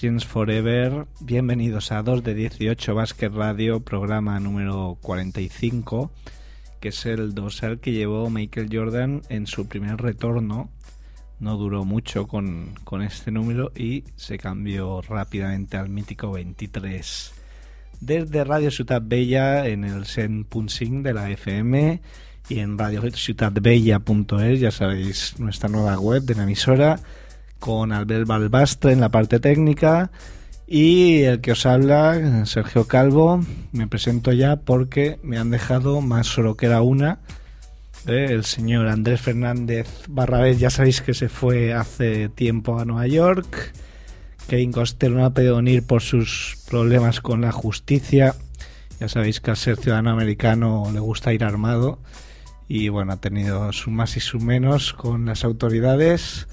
Friends Forever. Bienvenidos a 2 de 18 Basket Radio, programa número 45, que es el dorsal que llevó Michael Jordan en su primer retorno. No duró mucho con, con este número y se cambió rápidamente al mítico 23. Desde Radio Ciutat Bella en el 100.5 de la FM y en radiociutatbella.es, ya sabéis, nuestra nueva web de la emisora con Albert Balbastre en la parte técnica y el que os habla, Sergio Calvo. Me presento ya porque me han dejado más solo que era una. ¿eh? El señor Andrés Fernández Barrabés, ya sabéis que se fue hace tiempo a Nueva York. Kevin Costello no ha podido venir por sus problemas con la justicia. Ya sabéis que al ser ciudadano americano le gusta ir armado. Y bueno, ha tenido su más y su menos con las autoridades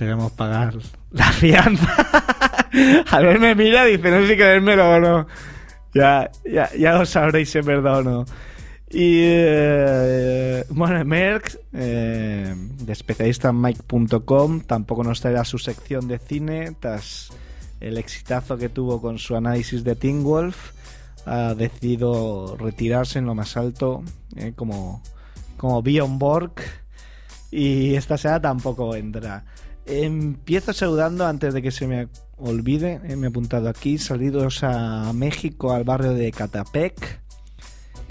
esperemos pagar la fianza. a ver, me mira, dice, no sé si creérmelo o no. Ya, ya, ya lo sabréis si es verdad o no. Y eh, bueno, Merck, eh, de especialista en Mike.com, tampoco nos traerá su sección de cine, tras el exitazo que tuvo con su análisis de Teen Wolf, ha decidido retirarse en lo más alto, eh, como, como Bjorn Borg, y esta semana tampoco vendrá. Empiezo saludando antes de que se me olvide, me he apuntado aquí, salidos a México, al barrio de Catapec,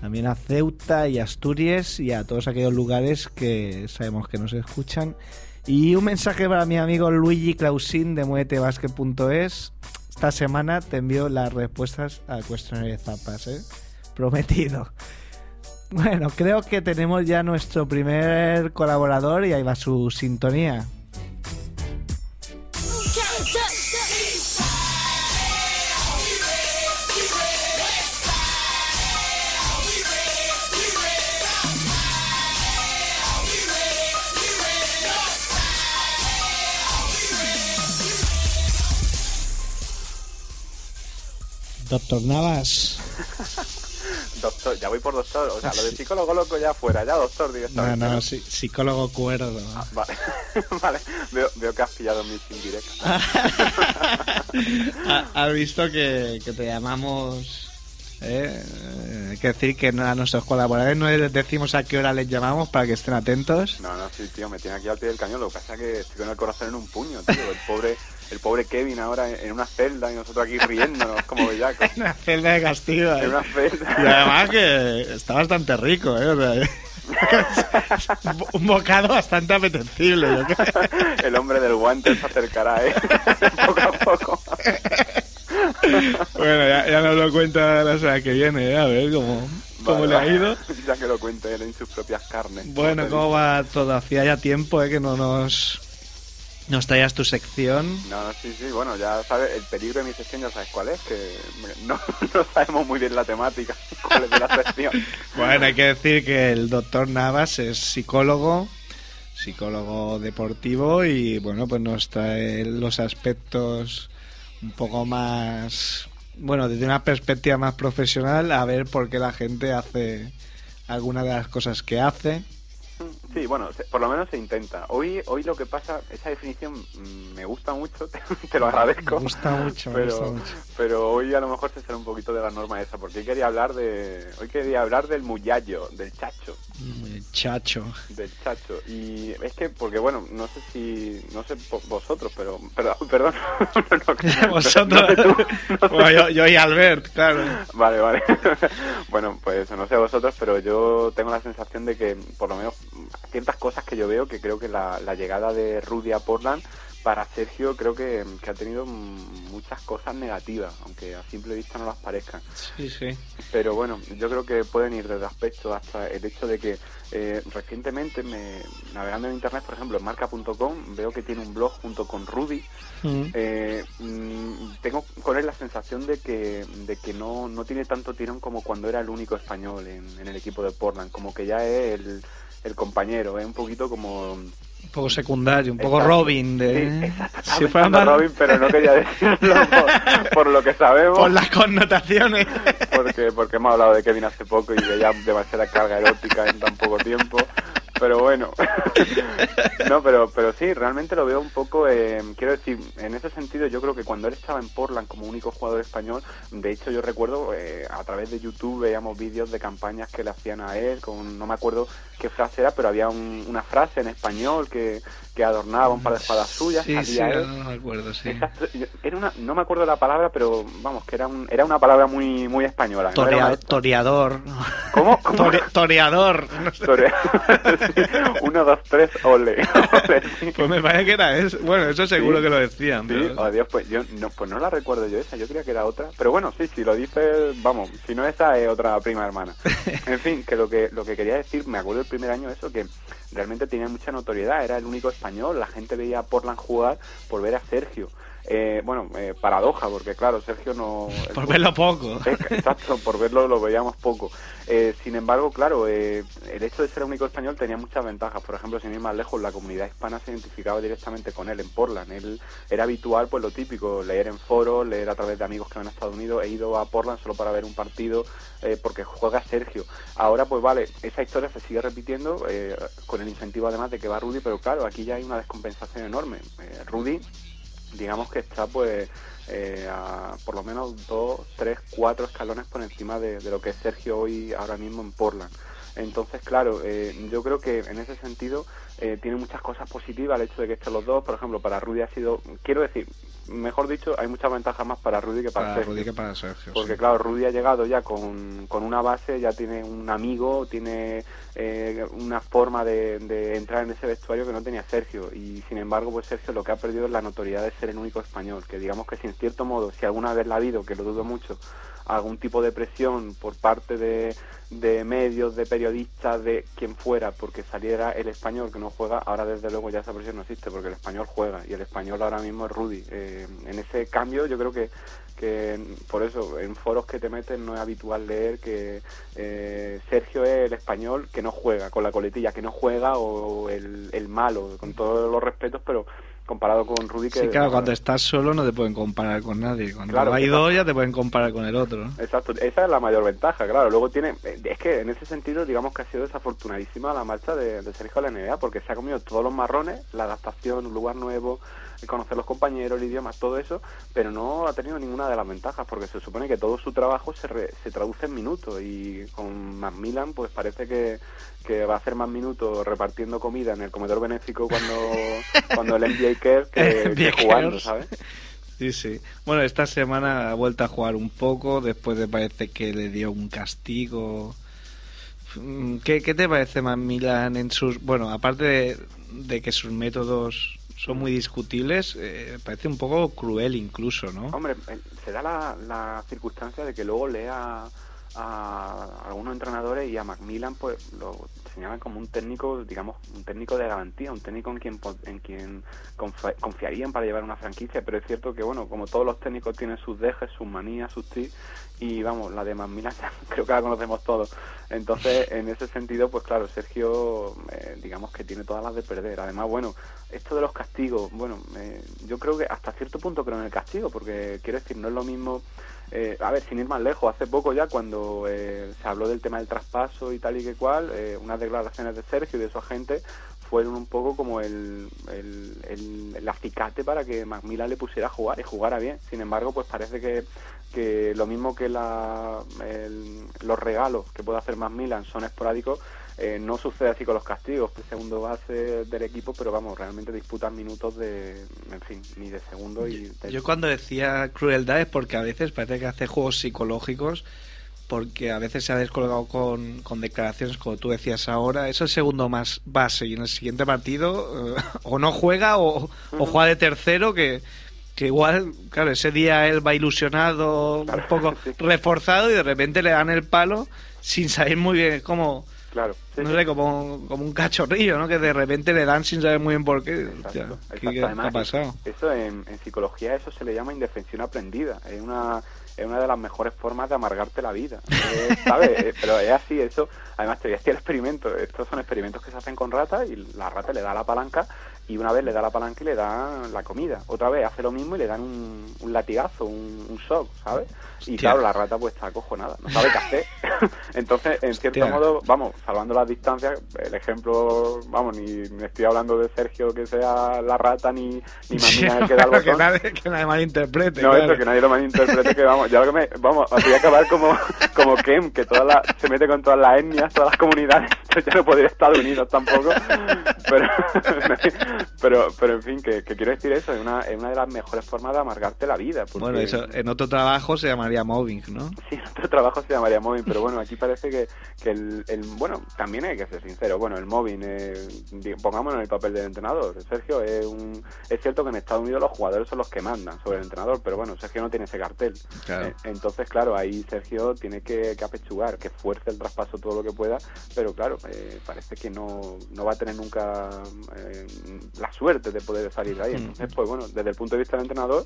también a Ceuta y Asturias y a todos aquellos lugares que sabemos que nos escuchan. Y un mensaje para mi amigo Luigi Clausín de muetebasket.es. Esta semana te envío las respuestas al cuestionario de zapas, ¿eh? Prometido. Bueno, creo que tenemos ya nuestro primer colaborador y ahí va su sintonía. Doctor Navas. doctor, ya voy por doctor. O sea, lo de psicólogo loco ya fuera, ya doctor No, directamente. no, sí, psicólogo cuerdo. Ah, vale, vale. Veo, veo que has pillado mis indirectas. Ha- Has visto que, que te llamamos. ¿eh? Eh, Hay que decir que a nuestros colaboradores no les decimos a qué hora les llamamos para que estén atentos. No, no, sí, tío, me tiene aquí al pie del cañón. Lo que pasa es que estoy con el corazón en un puño, tío. El pobre, el pobre Kevin ahora en una celda y nosotros aquí riéndonos como bellacos. Una celda de castigo. ¿eh? En una celda. Y además que está bastante rico, ¿eh? O sea, un bocado bastante apetecible. yo creo. El hombre del guante se acercará, ¿eh? poco a poco. Bueno, ya, ya nos lo cuenta la semana que viene, ¿eh? a ver cómo, cómo Vale, le ha ido. Ya que lo cuente él en sus propias carnes. Bueno, ¿cómo va todo? Hacía ya tiempo ¿eh? que no nos, nos traías tu sección. No, no, sí, sí, bueno, ya sabes, el peligro de mi sección ya sabes cuál es, que no, no sabemos muy bien la temática, cuál es de la sección. Bueno, hay que decir que el doctor Navas es psicólogo, psicólogo deportivo y bueno, pues nos trae los aspectos un poco más, bueno, desde una perspectiva más profesional, a ver por qué la gente hace alguna de las cosas que hace. Sí, bueno, por lo menos se intenta. Hoy hoy lo que pasa, esa definición mm, me gusta mucho, te, te lo agradezco. Me gusta mucho, me pero, gusta mucho. pero hoy a lo mejor se sale un poquito de la norma esa, porque hoy quería hablar de hoy quería hablar del muyallo, del chacho. Chacho. Del chacho. Y es que, porque bueno, no sé si, no sé vosotros, pero, pero perdón. vosotros. yo, yo, y Albert, claro. Vale, vale. bueno, pues no sé vosotros, pero yo tengo la sensación de que, por lo menos, ciertas cosas que yo veo, que creo que la, la llegada de Rudy a Portland para Sergio creo que, ha tenido muchas cosas negativas, aunque a simple vista no las parezcan. Sí, sí. Pero bueno, yo creo que pueden ir desde aspectos hasta el hecho de que eh, recientemente, me, navegando en internet, por ejemplo, en marca.com, veo que tiene un blog junto con Rudy. Mm. Eh, mm, tengo con él la sensación de que, de que no, no tiene tanto tirón como cuando era el único español en, en el equipo de Portland, como que ya es el, el compañero, es un poquito como un poco secundario, un poco Robin de... Sí, Robin, pero no quería decirlo por, lo que sabemos. Por las connotaciones. Porque, porque hemos hablado de Kevin hace poco y de ya demasiada carga erótica en tan poco tiempo pero bueno. no, pero, pero sí, realmente lo veo un poco, eh, quiero decir, en ese sentido yo creo que cuando él estaba en Portland como único jugador español, de hecho yo recuerdo eh, a través de YouTube veíamos vídeos de campañas que le hacían a él, con no me acuerdo qué frase era, pero había una frase en español que, que adornaba un par de espadas suyas. Sí, sí, no me acuerdo, sí. era una, no me acuerdo la palabra, pero vamos, que era, un, era una palabra muy muy española. Toreador. ¿Cómo? toreador. Uno, dos, tres, ole. Pues me parece que era eso. Bueno, eso seguro que lo decían. Sí, oh, Dios, pues yo no, pues no la recuerdo yo esa, yo creía que era otra. Pero bueno, sí, si lo dices, vamos, si no esa es otra prima hermana. En fin, que lo que lo que quería decir, me acuerdo el primer año eso, que realmente tenía mucha notoriedad, era el único español, la gente veía a Portland jugar por ver a Sergio. Eh, bueno, eh, paradoja, porque claro, Sergio no... Por verlo poco. Exacto, por verlo lo veíamos poco. Eh, sin embargo, claro, el hecho de ser único español tenía muchas ventajas. Por ejemplo, sin ir más lejos, la comunidad hispana se identificaba directamente con él en Portland. Él era habitual, pues lo típico, leer en foros, leer a través de amigos que van a Estados Unidos. He ido a Portland solo para ver un partido porque juega Sergio. Ahora, pues vale, esa historia se sigue repitiendo con el incentivo además de que va Rudy, pero claro, aquí ya hay una descompensación enorme. Rudy digamos que está pues eh, a por lo menos dos, tres, cuatro escalones por encima de, lo que es Sergio hoy ahora mismo en Portland. Entonces, claro, eh, yo creo que en ese sentido eh, tiene muchas cosas positivas el hecho de que estén los dos. Por ejemplo, para Rudy ha sido, quiero decir, mejor dicho, hay muchas ventajas más para Rudy que para, Sergio. Rudy que para Sergio. Porque claro, Rudy ha llegado ya con, con, una base, ya tiene un amigo, tiene eh, una forma de, de, entrar en ese vestuario que no tenía Sergio. Y sin embargo, pues Sergio lo que ha perdido es la notoriedad de ser el único español. Que digamos que si en cierto modo, si alguna vez la ha habido, que lo dudo mucho, algún tipo de presión por parte de, de medios, de periodistas, de quien fuera, porque saliera el español que no juega, ahora desde luego ya esa presión no existe, porque el español juega y el español ahora mismo es Rudy. Eh, en ese cambio yo creo que, que por eso en foros que te meten no es habitual leer que eh, Sergio es el español que no juega, con la coletilla que no juega o el, el malo, con todos los respetos, pero comparado con Rudy que... Sí, claro, cuando estás solo no te pueden comparar con nadie. Cuando hay dos ya te pueden comparar con el otro. Exacto, esa es la mayor ventaja, claro. Luego tiene... Es que en ese sentido digamos que ha sido desafortunadísima la marcha de, de Sergio a la NBA porque se ha comido todos los marrones, la adaptación, un lugar nuevo, conocer los compañeros, el idioma, todo eso, pero no ha tenido ninguna de las ventajas porque se supone que todo su trabajo se, se traduce en minutos y con Macmillan pues parece que, que va a hacer más minutos repartiendo comida en el comedor benéfico cuando, cuando el NBA care que, jugando, ¿sabes? Sí, sí. Bueno, esta semana ha vuelto a jugar un poco, después de parece que le dio un castigo. Mm, ¿Qué, qué te parece Macmillan en sus... Bueno, aparte de, de que sus métodos son muy discutibles, eh, parece un poco cruel incluso, ¿no? Hombre, eh, se da la, circunstancia de que luego lea a algunos entrenadores y a Macmillan pues lo señalan como un técnico, digamos, un técnico de garantía, un técnico en quien en quien confiarían para llevar una franquicia, pero es cierto que bueno, como todos los técnicos tienen sus dejes, sus manías, sus tics y vamos, la de Macmillan creo que la conocemos todos. Entonces, en ese sentido, pues claro, Sergio eh, digamos que tiene todas las de perder. Además, bueno, esto de los castigos, bueno, eh, yo creo que hasta cierto punto creo en el castigo, porque quiero decir, no es lo mismo eh, a ver, sin ir más lejos, hace poco ya cuando eh, se habló del tema del traspaso y tal y que cual, eh, unas declaraciones de Sergio y de su agente fueron un poco como el, el, el, acicate para que Macmillan le pusiera a jugar y jugara bien. Sin embargo, pues parece que, que lo mismo que la, los regalos que puede hacer Macmillan son esporádicos, eh, no sucede así con los castigos, el segundo base del equipo, pero vamos, realmente disputan minutos de, en fin, ni de segundo y... Yo cuando decía crueldad es porque a veces parece que hace juegos psicológicos porque a veces se ha descolgado con, con, declaraciones, como tú decías ahora, es el segundo más base y en el siguiente partido eh, o no juega o, o, juega de tercero, que, que igual, claro, ese día él va ilusionado, un poco reforzado y de repente le dan el palo sin saber muy bien cómo... Claro. no sé, como, como un cachorrillo, ¿no? Que de repente le dan sin saber muy bien por qué. ¿Qué, ha pasado? Eso en, en, psicología eso se le llama indefensión aprendida. Es una es una de las mejores formas de amargarte la vida, eh, ¿sabes? Pero es así, eso, además te voy a decir el experimento, estos son experimentos que se hacen con ratas y la rata le da la palanca y una vez le da la palanca y le da la comida, otra vez hace lo mismo y le dan un, un latigazo, un, un shock, ¿sabes? Y claro, la rata pues está acojonada, no sabe qué hacer. Entonces, en cierto modo, vamos, salvando las distancias, el ejemplo, vamos, ni me estoy hablando de Sergio que sea la rata, ni, ni Mamina que da el que, nadie, que nadie malinterprete. No, eso, que nadie lo malinterprete, que vamos, ya lo que me, vamos, voy a acabar como, como Kem, que toda la, se mete con todas las etnias, todas las comunidades, yo no podría Estados Unidos tampoco, pero, pero, pero en fin, que, que quiero decir eso, es una, es una de las mejores formas de amargarte la vida. Porque... Bueno, eso en otro trabajo se llamaría mobbing, ¿no? Sí, en otro trabajo se llamaría mobbing, pero bueno, aquí parece que, que el, el, bueno, también hay que ser sincero, bueno, el mobbing, eh, pongámonos en el papel del entrenador, Sergio, es, un, es cierto que en Estados Unidos los jugadores son los que mandan sobre el entrenador, pero bueno, Sergio no tiene ese cartel. Claro. Eh, entonces, claro, ahí Sergio tiene que, que, apechugar, que fuerce el traspaso todo lo que pueda, pero claro, eh, parece que no, no va a tener nunca eh, la suerte de poder salir de ahí. Entonces, pues bueno, desde el punto de vista del entrenador,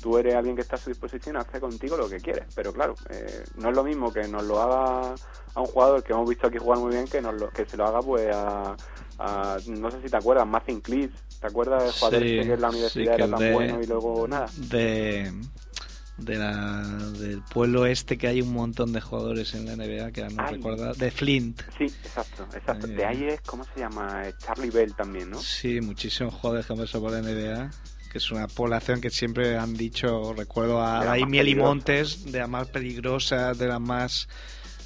tú eres alguien que está a su disposición, hace contigo lo que quieres, pero claro, eh, no es lo mismo que nos lo haga a un jugador que hemos visto aquí jugar muy bien que nos lo, que se lo haga pues a, a no sé si te acuerdas, Martin Cleese, ¿te acuerdas del jugador sí, que en la universidad sí, era tan de, bueno y luego nada? De de la, del pueblo este que hay un montón de jugadores en la NBA que no Ay. recuerda de Flint Sí, exacto, exacto. Eh, De ahí es, ¿cómo se llama? Eh, Charlie Bell también, ¿no? sí muchísimos jugadores que han pasado por la NBA que es una población que siempre han dicho recuerdo a Daimiel y. Montes de las más peligrosas de las más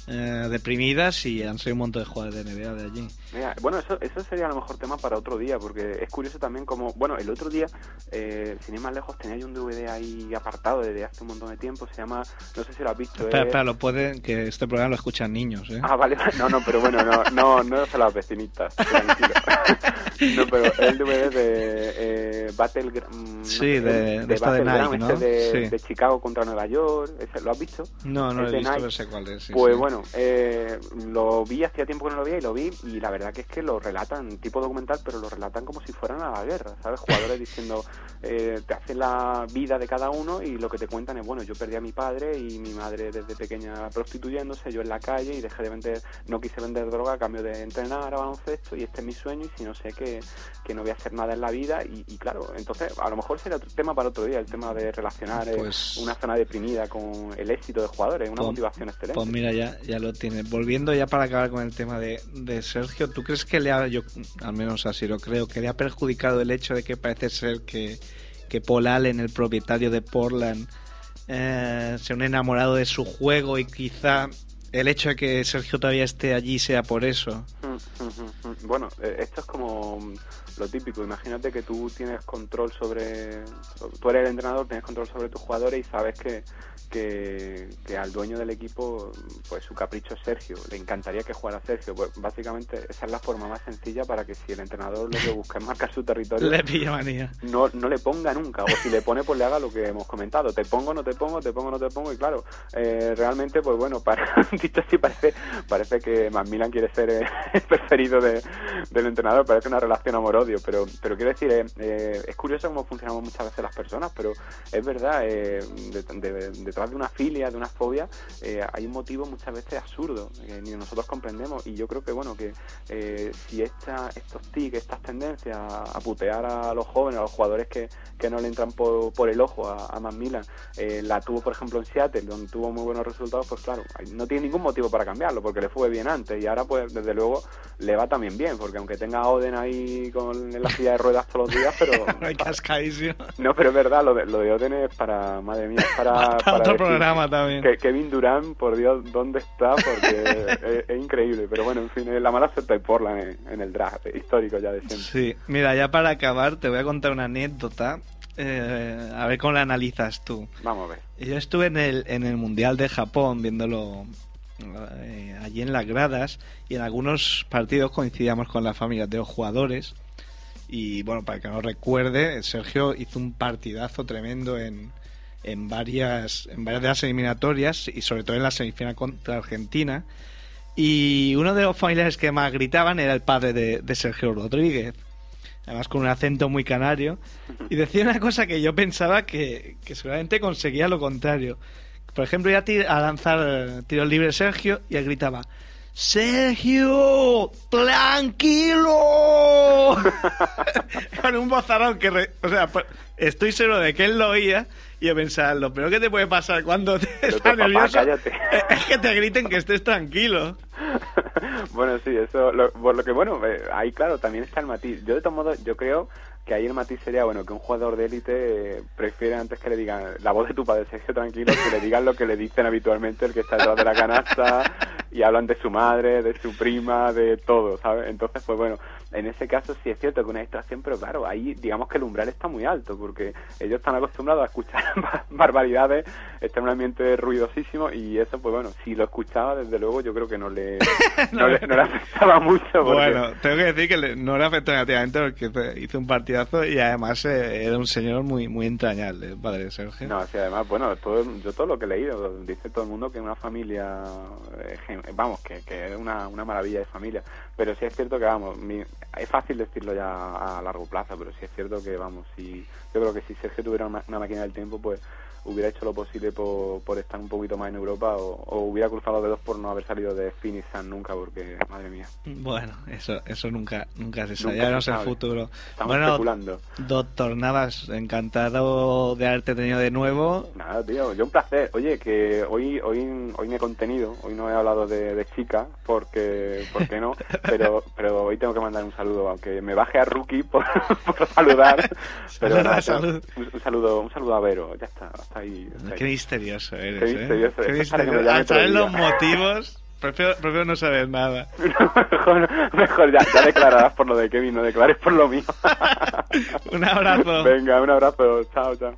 eh, deprimidas y han sido un montón de jugadores de NBA de allí Mira, bueno, eso, eso sería a lo mejor tema para otro día, porque es curioso también como, bueno, el otro día, eh, sin ir más lejos, tenía yo un DVD ahí apartado desde hace un montón de tiempo, se llama, no sé si lo has visto. espera, es- espera, lo pueden que este programa lo escuchan niños ¿eh? Ah, vale, no, no, pero bueno, no, no, no es a las vecinitas, tranquilo. no, pero el DVD de eh, Battleground, mm, no Sí, sé, de- de esta de Nike, ¿no? este de, Sí. de Chicago contra Nueva York, ese, ¿lo has visto? no, no lo he visto pero sé cuál es sí, Pues sí. bueno, eh, lo vi, hacía tiempo que no lo veía y lo vi y la verdad que es que lo relatan, tipo documental, pero lo relatan como si fueran a la guerra, ¿sabes? Jugadores diciendo, eh, te hacen la vida de cada uno y lo que te cuentan es, bueno, yo perdí a mi padre y mi madre desde pequeña prostituyéndose, yo en la calle y dejé de vender, no quise vender droga a cambio de entrenar a baloncesto y este es mi sueño y si no sé que, que no voy a hacer nada en la vida y, y claro, entonces a lo mejor sería otro tema para otro día, el tema de relacionar eh, Pues- una zona deprimida con el éxito de jugadores, una Pues- motivación excelente. Pues mira, ya, ya lo tiene. Volviendo ya para acabar con el tema de, Sergio, ¿tú crees que le ha, yo al menos así lo creo, que le ha perjudicado el hecho de que parece ser que, que Paul Allen, el propietario de Portland, eh, sea un enamorado de su juego y quizá el hecho de que Sergio todavía esté allí sea por eso? Mm, mm, mm. Bueno, eh, esto es como lo típico. Imagínate que tú tienes control sobre. Tú eres el entrenador, tienes control sobre tus jugadores y sabes que, que, que al dueño del equipo, pues su capricho es Sergio. Le encantaría que jugara Sergio. Pues básicamente esa es la forma más sencilla para que si el entrenador lo que busca es marcar su territorio, Le pilla manía. no, no le ponga nunca, o si le pone, pues le haga lo que hemos comentado, te pongo, no te pongo, te pongo, no te pongo, y claro, eh, realmente, pues bueno, para, dicho así, parece, parece que Macmillan quiere ser el preferido de- del entrenador, parece una relación pero, pero quiero decir, eh, eh, es curioso cómo funcionamos muchas veces las personas, pero es verdad, eh, de- de- detrás de una filia, de una fobia, eh, hay un motivo muchas veces absurdo, que ni nosotros comprendemos, y yo creo que, bueno, que eh, si esta, estos tics, estas tendencias a, putear a los jóvenes, a los jugadores que, que no le entran por, por el ojo a, a eh, la tuvo, por ejemplo, en Seattle, donde tuvo muy buenos resultados, pues claro, no tiene ningún motivo para cambiarlo, porque le fue bien antes, y ahora, pues, desde luego, le va también bien, porque aunque tenga a Oden ahí con en la silla de ruedas todos los días, pero... Hay cascadísimo. No, pero es verdad, lo de, lo de Oden es para, madre mía, es para... Otro programa también. Que Kevin Durant, por Dios, ¿dónde está? Porque es, es increíble, pero bueno, en fin, es la mala suerte de Portland en, en el draft, histórico ya de siempre. Sí, mira, ya para acabar te voy a contar una anécdota. eh, a ver cómo la analizas tú. Vamos a ver. Yo estuve en el, en el Mundial de Japón viéndolo eh, allí en las gradas y en algunos partidos coincidíamos con las familias de los jugadores. Y bueno, para que no recuerde, Sergio hizo un partidazo tremendo en, en, varias, en varias de las eliminatorias y sobre todo en la semifinal contra Argentina. Y uno de los familiares que más gritaban era el padre de, Sergio Rodríguez, además con un acento muy canario, y decía una cosa que yo pensaba que, seguramente conseguía lo contrario. Por ejemplo, iba a, a lanzar tiros libres Sergio y él gritaba: ¡Sergio! ¡Tranquilo! Con un bozarrón que. re- o sea, pues, estoy seguro de que él lo oía y yo pensaba: lo peor que te puede pasar cuando te Pero estás papá, nervioso cállate. es que te griten que estés tranquilo. bueno, sí, eso, lo, por lo que bueno, eh, ahí claro, también está el matiz. Yo de todos modos, yo creo que ahí el matiz sería, bueno, que un jugador de élite eh, prefiere antes que le digan la voz de tu padre, Sergio, tranquilo, que le digan lo que le dicen habitualmente el que está detrás de la canasta y hablan de su madre, de su prima, de todo, ¿sabes? Entonces, pues bueno, en ese caso sí es cierto que una distracción, pero claro, ahí digamos que el umbral está muy alto, porque ellos están acostumbrados a escuchar bar- barbaridades, está en un ambiente ruidosísimo y eso, pues bueno, si lo escuchaba, desde luego yo creo que no le, no le, no le afectaba mucho. Porque, Bueno, tengo que decir que le- no le afectó negativamente porque hizo un partidazo y además eh, era un señor muy muy entrañable, el padre Sergio. No, sí, además, bueno, todo, yo todo lo que he leído, dice todo el mundo que una familia, eh, vamos, que, que es una, una maravilla de familia. Pero sí es cierto que, vamos, mi- es fácil decirlo ya a largo plazo, pero sí es cierto que, vamos, si yo creo que si Sergio tuviera una, una máquina del tiempo, pues hubiera hecho lo posible por, por estar un poquito más en Europa o, o hubiera cruzado los dedos por no haber salido de Phoenix Sun nunca, porque, madre mía, Bueno, eso eso nunca nunca se sabe, ya no sé el futuro. estamos bueno, especulando. doctor Navas, encantado de haberte tenido de nuevo. Nada, tío, yo un placer. Oye, que hoy hoy hoy me he contenido, hoy no he hablado de, de chica, porque porque no, pero pero hoy tengo que mandar un saludo, aunque me baje a Rookie por, por saludar. Pero nada. Un, un saludo, un saludo a Vero, ya está, hasta ahí. hasta ahí. Misterioso eres, Qué ¿eh? misterioso, Qué misterioso. Al saber los motivos, prefiero, prefiero no saber nada. mejor mejor ya, ya declararás por lo de Kevin, no declares por lo mío. Un abrazo. Venga, un abrazo, chao, chao.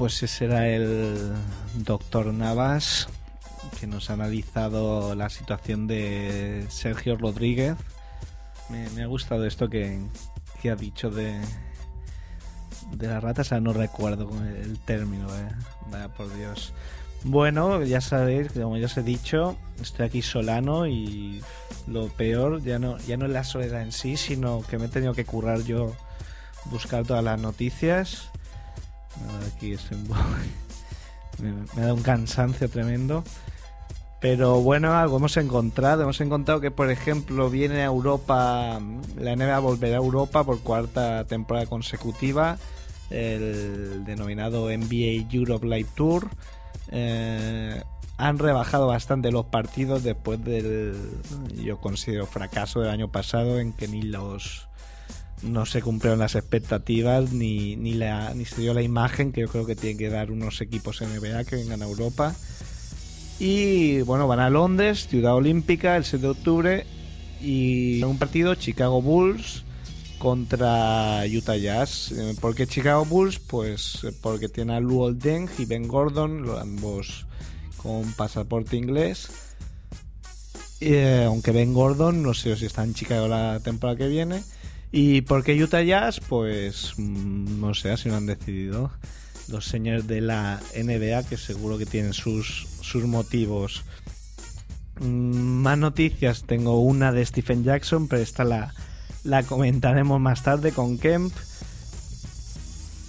Pues ese era el doctor Navas que nos ha analizado la situación de Sergio Rodríguez. Me, ha gustado esto que, que ha dicho de, de las ratas, ah, no recuerdo el, término, eh. Por Dios. Bueno, ya sabéis, como ya os he dicho, estoy aquí solano y lo peor ya no, ya no es la soledad en sí, sino que me he tenido que currar yo buscar todas las noticias. Aquí estoy un me, me da un cansancio tremendo. Pero bueno, algo hemos encontrado. Hemos encontrado que, por ejemplo, viene a Europa, la NBA volverá a Europa por cuarta temporada consecutiva, el denominado NBA Europe Live Tour. Eh, han rebajado bastante los partidos después del, yo considero, fracaso del año pasado en que ni los no se cumplieron las expectativas ni, ni, la, ni se dio la imagen que yo creo que tienen que dar unos equipos NBA que vengan a Europa. Y bueno, van a Londres, Ciudad Olímpica, el 7 de octubre. Y un partido, Chicago Bulls contra Utah Jazz. Eh, ¿Por qué Chicago Bulls? Pues eh, porque tiene a Luol Deng y Ben Gordon, ambos con pasaporte inglés. eh, aunque Ben Gordon, no sé si está en Chicago la temporada que viene. ¿Y por qué Utah Jazz? Pues mm, no sé, así lo han decidido los señores de la NBA, que seguro que tienen sus, sus motivos. Mm, más noticias, tengo una de Stephen Jackson, pero esta la, la comentaremos más tarde con Kemp.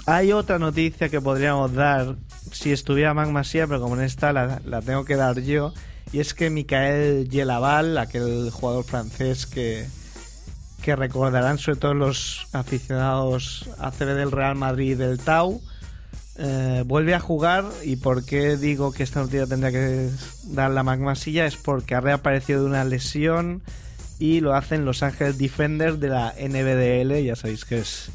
Hay otra noticia que podríamos dar si estuviera Mac Masia, pero como en esta la, la tengo que dar yo. Y es que Michael Yelaval, aquel jugador francés que, que recordarán sobre todo los aficionados a CB del Real Madrid del Tau, eh, vuelve a jugar. Y por qué digo que esta noticia tendría que dar la magmasilla es porque ha reaparecido de una lesión y lo hacen Los Ángeles Defenders de la NBDL, ya sabéis que es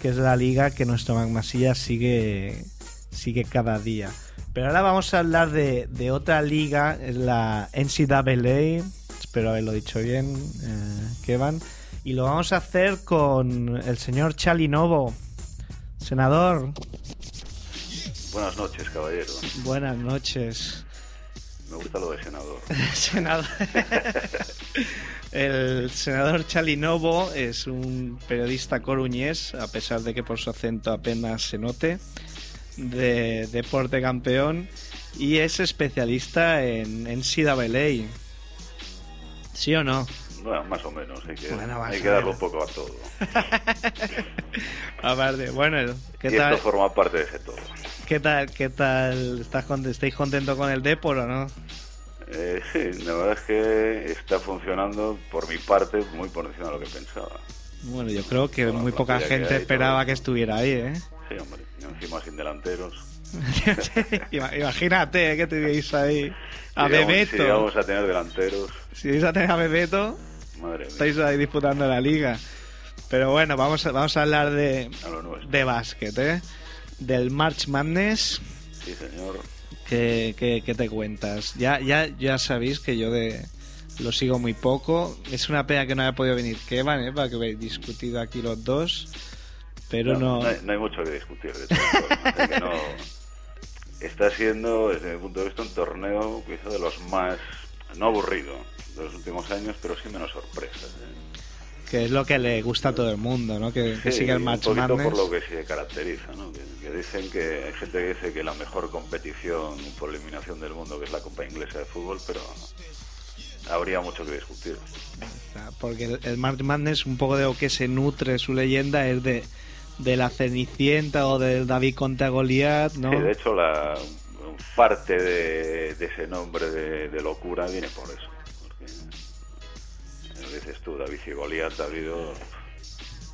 que es la liga que nuestro magmasilla sigue sigue cada día. Pero ahora vamos a hablar de, de otra liga, es la NCAA, espero haberlo dicho bien, eh, Kevin, y lo vamos a hacer con el señor Chalinovo. Senador, Buenas noches, caballero. Buenas noches. Me gusta lo de senador. senador. El senador Chalinovo es un periodista coruñés, a pesar de que por su acento apenas se note, de deporte campeón y es especialista en, en CWA. ¿Sí o no? Bueno, más o menos. Hay que, Bueno, hay que darlo menos. un poco a todo. Aparte, bueno, ¿qué y tal? esto forma parte de ese todo. ¿Qué tal? ¿Qué tal? ¿Estás con- ¿Estáis contento con el Depor o no? Eh, sí, la verdad es que está funcionando por mi parte muy por encima de lo que pensaba. Bueno, yo creo que Bueno, muy poca que gente esperaba todo. que estuviera ahí, ¿eh? Sí, hombre. Encima sin delanteros. Ima- Imagínate ¿eh? que tuvierais ahí a Si vamos- Bebeto. Si vamos a tener delanteros, Si vais a tener a Bebeto, madre mía, estáis ahí disputando la liga. Pero bueno, vamos a, vamos a hablar de, a de básquet, ¿eh? Del March Madness. Sí, señor. ¿Qué, qué- qué te cuentas? Ya, ya, ya sabéis que yo de lo sigo muy poco. Es una pena que no haya podido venir Kevin, ¿eh? Para que habéis discutido aquí los dos. Pero no... hay, no hay mucho que discutir de que no está siendo desde mi punto de vista un torneo quizá de los más no aburrido de los últimos años pero sí menos sorpresas ¿eh? Que es lo que le gusta a todo el mundo, ¿no? Que, que Sí, siga el un poquito Madness. por lo que se caracteriza ¿no? que, que dicen que hay gente que dice que la mejor competición por eliminación del mundo que es la Copa Inglesa de Fútbol pero habría mucho que discutir Porque el, el March Madness, un poco de lo que se nutre su leyenda, es de, de la Cenicienta o del David contra Goliat, ¿no? Sí, de hecho, la parte de, de ese nombre de, de locura viene por eso. Eh, dices tú, David y Goliat ha habido,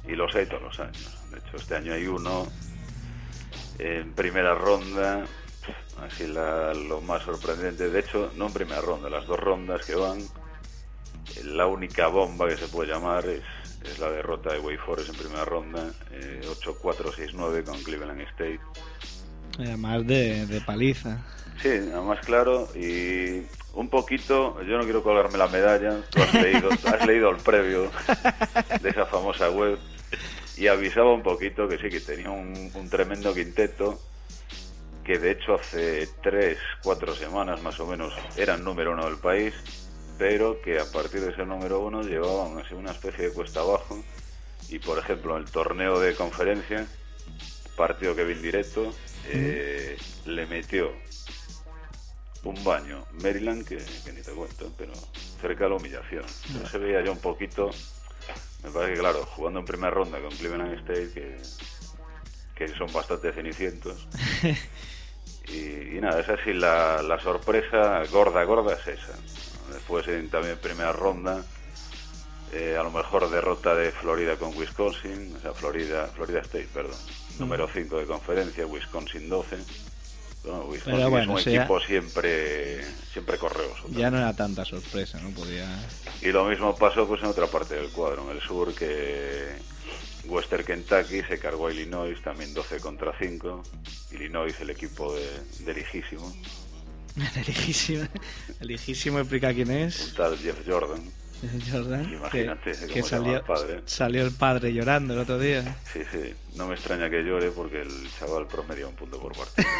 y los hay todos los años. De hecho, este año hay uno en primera ronda, así la- lo más sorprendente. De hecho, no en primera ronda, las dos rondas que van, eh, la única bomba que se puede llamar es, es la derrota de Wake Forest en primera ronda, eh, 8-4-6-9 con Cleveland State. Además de, de paliza. Sí, además claro, y un poquito, yo no quiero colgarme la medalla, tú has leído, has leído el previo de esa famosa web y avisaba un poquito que sí, que tenía un, un tremendo quinteto, que de hecho hace tres, cuatro semanas más o menos eran número uno del país, pero que a partir de ese número uno llevaban así una especie de cuesta abajo. Y por ejemplo en el torneo de conferencia, partido que vi en directo, eh, le metió un baño Maryland que, que ni te cuento, pero cerca de la humillación. Entonces se veía ya un poquito, me parece que claro, jugando en primera ronda con Cleveland State, que, que son bastante cenicientos. Y, y nada, esa sí, la, la sorpresa gorda, gorda es esa. Después en también primera ronda, eh, a lo mejor derrota de Florida con Wisconsin, o sea, Florida, Florida State, perdón. Número 5 de conferencia, Wisconsin 12. Bueno, Wisconsin Pero bueno, es un sí, ya- equipo siempre, siempre correoso. Ya no era tanta sorpresa, ¿no? Podía... Y lo mismo pasó pues en otra parte del cuadro, en el sur, que Western Kentucky se cargó a Illinois, también 12 contra 5. Illinois, el equipo de, de lejísimo, el lejísimo explica quién un es. tal Jeff Jordan. Jordan. Imagínate que, salió, el padre. salió el padre llorando el otro día. Sí, sí, no me extraña que llore porque el chaval promedia un punto por partido.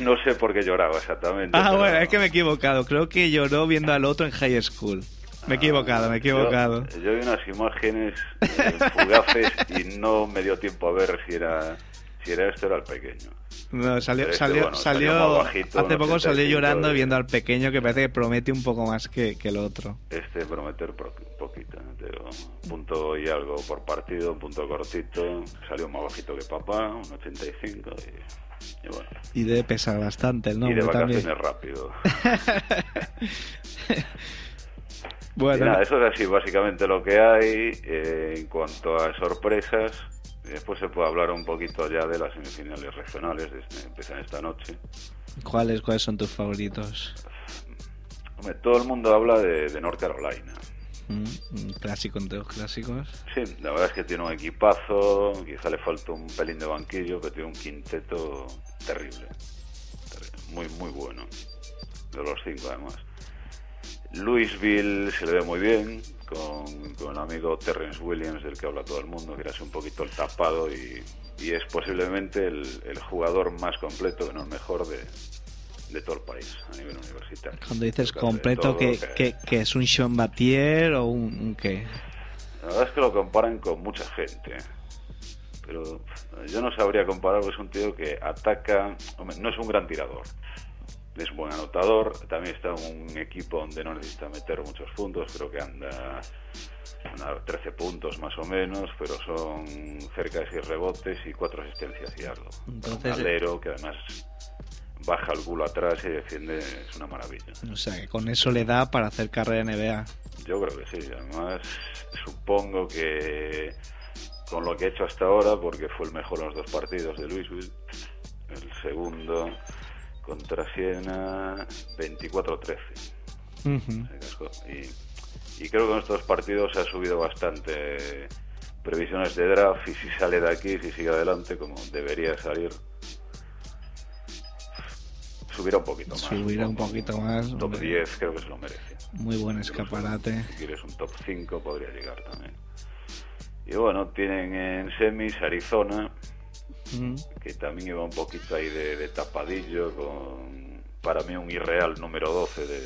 No sé por qué lloraba exactamente. Ah, bueno, es que me he equivocado. Creo que lloró viendo al otro en high school. Me he equivocado, me he equivocado. Yo, yo vi unas imágenes eh, fugaces y no me dio tiempo a ver si era si era este o era el pequeño. No, salió, este, salió, bueno, salió, salió más bajito, hace un poco salió 85 llorando viendo al pequeño que parece que promete un poco más que, que el otro. Este prometer pro- poquito, ¿no? Te digo, un punto y algo por partido, un punto cortito, salió más bajito que papá, un 85 y, y bueno. Y debe pesar bastante el y de nombre vacaciones también. rápido. Y Bueno, nada, eso es así básicamente lo que hay eh, en cuanto a sorpresas. Después se puede hablar un poquito ya de las semifinales regionales, este, empiezan esta noche. ¿cuáles, ¿cuáles son tus favoritos? Hombre, todo el mundo habla de, de North Carolina. Mm, Un clásico entre los clásicos. Sí, la verdad es que tiene un equipazo, quizá le falta un pelín de banquillo, pero tiene un quinteto terrible. Terrible, Muy, muy bueno. De los cinco, además. Louisville se le ve muy bien, con, con el amigo Terrence Williams, del que habla todo el mundo, que era un poquito el tapado y, y es posiblemente el, el jugador más completo, no el mejor, de, de todo el país a nivel universitario. Cuando dices completo, todo, que, que, que es un Sean Batier o un, un qué? La verdad es que lo comparan con mucha gente. Pero yo no sabría comparar, es un tío que ataca. hombre, no es un gran tirador. Es un buen anotador. También está en un equipo donde no necesita meter muchos puntos. Creo que anda a 13 puntos más o menos, pero son cerca de 6 rebotes y 4 asistencias y algo. Entonces- un alero que además baja el culo atrás y defiende, es una maravilla. O sea, que con eso le da para hacer carrera en NBA. Yo creo que sí. Además, supongo que con lo que ha hecho hasta ahora, porque fue el mejor en los dos partidos de Louisville, el segundo contra Siena, 24-13. Ujú. se cascó. Y, y creo que en estos partidos ha subido bastante previsiones de draft y si sale de aquí, si sigue adelante, como debería salir, subirá un poquito más. Subirá un poquito más, Top hombre. 10 creo que se lo merece. Muy buen escaparate. Si quieres un top 5 podría llegar también. Y bueno, tienen en semis Arizona, Mm. que también iba un poquito ahí de, de tapadillo, con para mí un irreal número 12 de,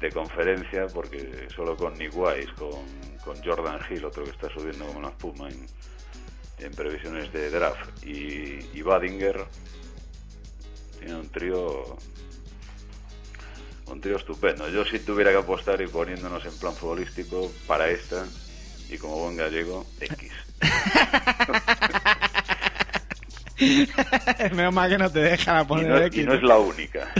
de conferencia, porque solo con Nick Wise, con, con Jordan Hill, otro que está subiendo como una espuma en, en previsiones de draft, y, y Badinger, tiene un trío un trío estupendo. Yo si tuviera que apostar y poniéndonos en plan futbolístico para esta, y como buen gallego, X. Menos mal que no te dejan Y poner no, X. y no es la única.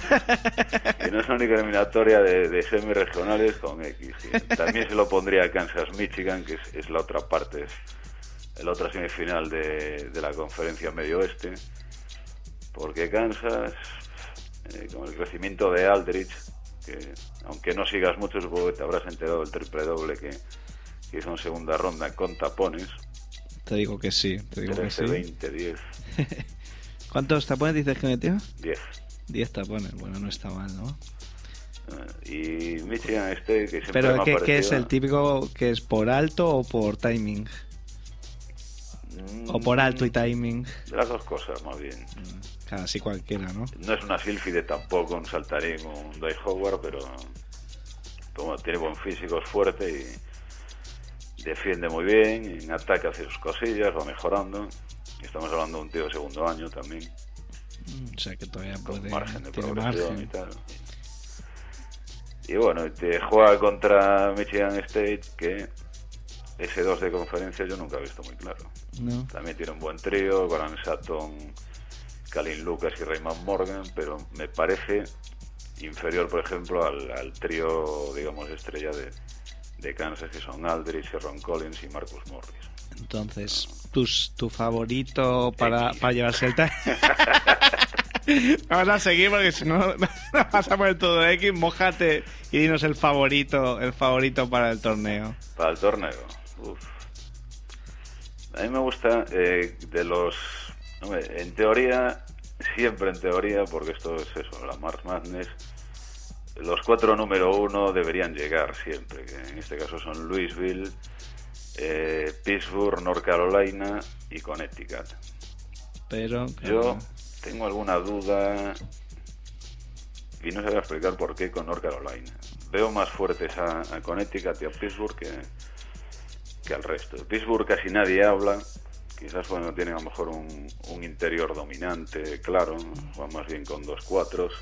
y no es la única eliminatoria de, de semi-regionales con X. También se lo pondría a Kansas-Michigan, que es, es la otra parte, es la otra semifinal de, de la conferencia medio oeste. Porque Kansas, eh, con el crecimiento de Aldrich, que aunque no sigas mucho, supongo que te habrás enterado del triple doble que, que hizo en segunda ronda con tapones. Te digo que sí, te digo que 13, sí. 20, 10, ¿Cuántos tapones dices que metió? 10. 10 tapones, bueno, no está mal, ¿no? Eh, Y Michigan State, que siempre Pero me ha ¿qué, qué es el típico que es por alto o por timing? O por alto y timing. De las dos cosas, más bien. Casi cualquiera, ¿no? No es una Silfide tampoco, un saltarín, un Dai Howard, pero como tiene buen físico, es fuerte y defiende muy bien, en ataque hace sus cosillas, va mejorando. Estamos hablando de un tío de segundo año también, Mm, O sea que todavía con puede. margen de tiene progresión margen. y tal. Y bueno, te juega contra Michigan State, que ese 2 de conferencia yo nunca he visto muy claro. ¿No? También tiene un buen trío, Goran Sutton, Kalin Lucas y Raymond Morgan, pero me parece inferior, por ejemplo, al, al trío, digamos, estrella de, de Kansas, que son Aldrich, Ron Collins y Marcus Morris. Entonces, tus, tu favorito para, para llevarse el time. Vamos a seguir porque si no no vas a poner todo X, mojate y dinos el favorito, el favorito para el torneo. Para el torneo, uf. A mí me gusta eh, de los... hombre, en teoría, siempre en teoría, porque esto es eso, la March Madness, los cuatro número uno deberían llegar siempre, que en este caso son Louisville, eh, Pittsburgh, North Carolina y Connecticut. Pero, Yo, tengo alguna duda y no sabía explicar por qué con North Carolina. Veo más fuertes a, a Connecticut y a Pittsburgh que, que al resto. Pittsburgh casi nadie habla, quizás cuando tiene a lo mejor un, un interior dominante, claro, va más bien con dos cuatros,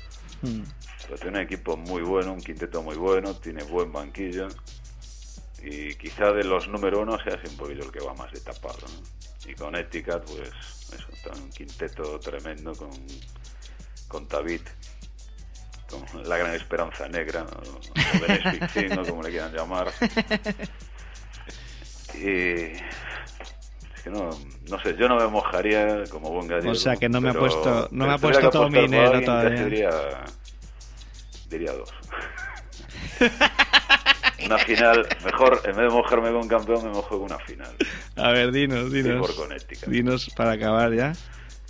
Mm. pero tiene un equipo muy bueno, un quinteto muy bueno, tiene buen banquillo y quizá de los número uno sea un poquillo el que va más de tapado. ¿no? Y con Eticat, pues eso, está un quinteto tremendo con, con con la gran esperanza negra, ¿no? o Benes Fixin, ¿no? como le quieran llamar. Y que no, no sé, yo no me mojaría como buen gallego. O sea, que no me ha puesto- no me ha puesto todo mi dinero todavía. Diría, diría dos. una final, mejor, en vez de mojarme con campeón, me mojo con una final. A ver, dinos, dinos. Pittsburgh Connecticut. Dinos para acabar ya.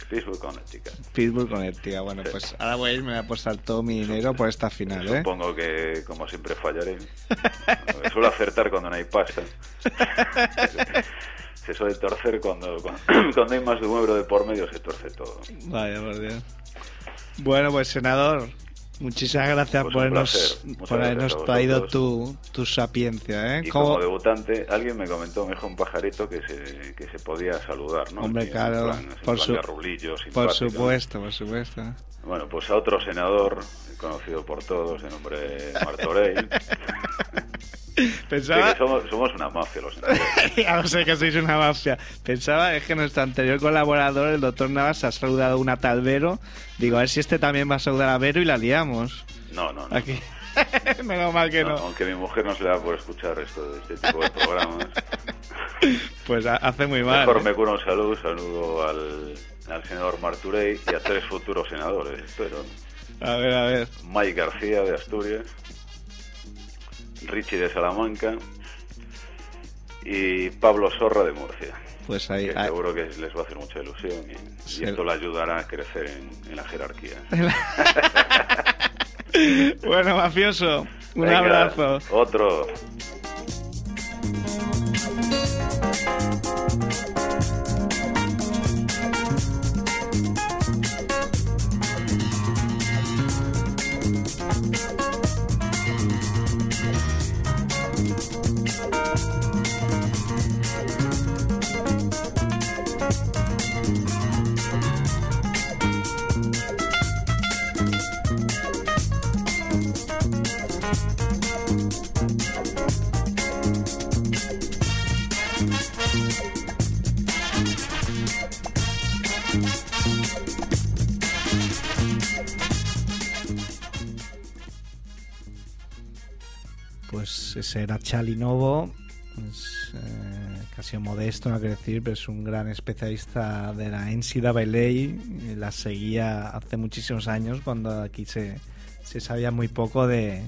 Pittsburgh Connecticut. Pittsburgh Connecticut. Bueno, Sí. pues ahora voy a irme a apostar todo mi dinero por esta final, ¿eh? Supongo que, como siempre, fallaré. Me suelo acertar cuando no hay pasta. Se suele torcer cuando, cuando, cuando hay más de un euro de por medio, se torce todo. Vaya, por Dios. Bueno, pues senador, muchísimas gracias Pues por habernos, por habernos traído tu, tu sapiencia, ¿eh? Y ¿Cómo- como debutante, alguien me comentó, me dijo un pajarito que se, que se podía saludar, ¿no? Hombre, claro, plan- por su- Por supuesto, por supuesto. Bueno, pues a otro senador, conocido por todos, de nombre Martorell. Pensaba, que somos, somos una mafia los ya lo sé que sois una mafia. Pensaba es que nuestro anterior colaborador, el doctor Navas, ha saludado una tal Vero. Digo, a ver si este también va a saludar a Vero y la liamos. No, no, no. Aquí. Menos mal que No, no. Aunque mi mujer no se le da por escuchar esto de este tipo de programas. Pues ha- hace muy mal. Mejor ¿eh? me curo un saludo, saludo al, al senador Marturey y a tres futuros senadores, espero. A ver, a ver. Mike García de Asturias, Richie de Salamanca y Pablo Sorra de Murcia. Pues ahí. Que ahí- seguro que les va a hacer mucha ilusión y, esto le ayudará a crecer en, en la jerarquía. Bueno, mafioso, un Venga, abrazo. Otro. Pues era Chali Novo. Es, eh, casi modesto, no que decir, pero es un gran especialista de la NCAA. La seguía hace muchísimos años, cuando aquí se, se sabía muy poco de,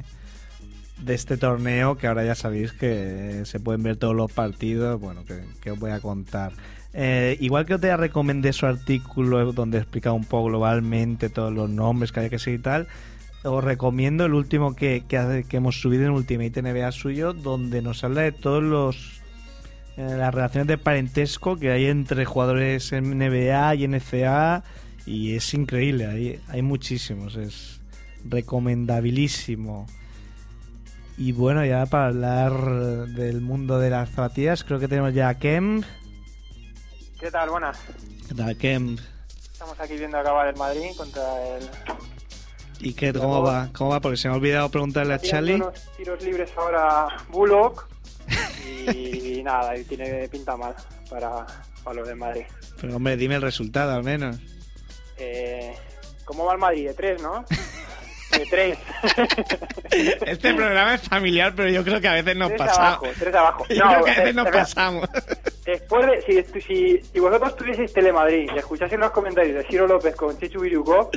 de este torneo, que ahora ya sabéis que se pueden ver todos los partidos. Bueno, que, os voy a contar. Eh, igual que os te recomendé su artículo donde explica un poco globalmente todos los nombres que hay que seguir y tal, os recomiendo el último que, que, hemos subido en Ultimate NBA suyo, donde nos habla de todos los eh, las relaciones de parentesco que hay entre jugadores en NBA y NCA y es increíble, hay, hay muchísimos, es recomendabilísimo. Y bueno, ya para hablar del mundo de las zapatillas, creo que tenemos ya a Kemp. ¿Qué tal? Buenas. ¿Qué tal, Kemp? Estamos aquí viendo acabar el Madrid contra el... ¿Y qué, cómo va? ¿Cómo va? Porque se me ha olvidado preguntarle a Charlie. unos tiros libres ahora Bullock y nada, y tiene pinta mal para, para los del Madrid. Pero hombre, dime el resultado al menos. Eh, ¿Cómo va el Madrid? De tres, ¿no? De tres. Este programa es familiar, pero yo creo que a veces nos tres pasamos. abajo, tres abajo. Yo No, creo que a veces nos espera. pasamos. Después de, si, si, si vosotros tuvieseis Telemadrid y escuchaseis los comentarios de Ciro López con Chichu Viruco,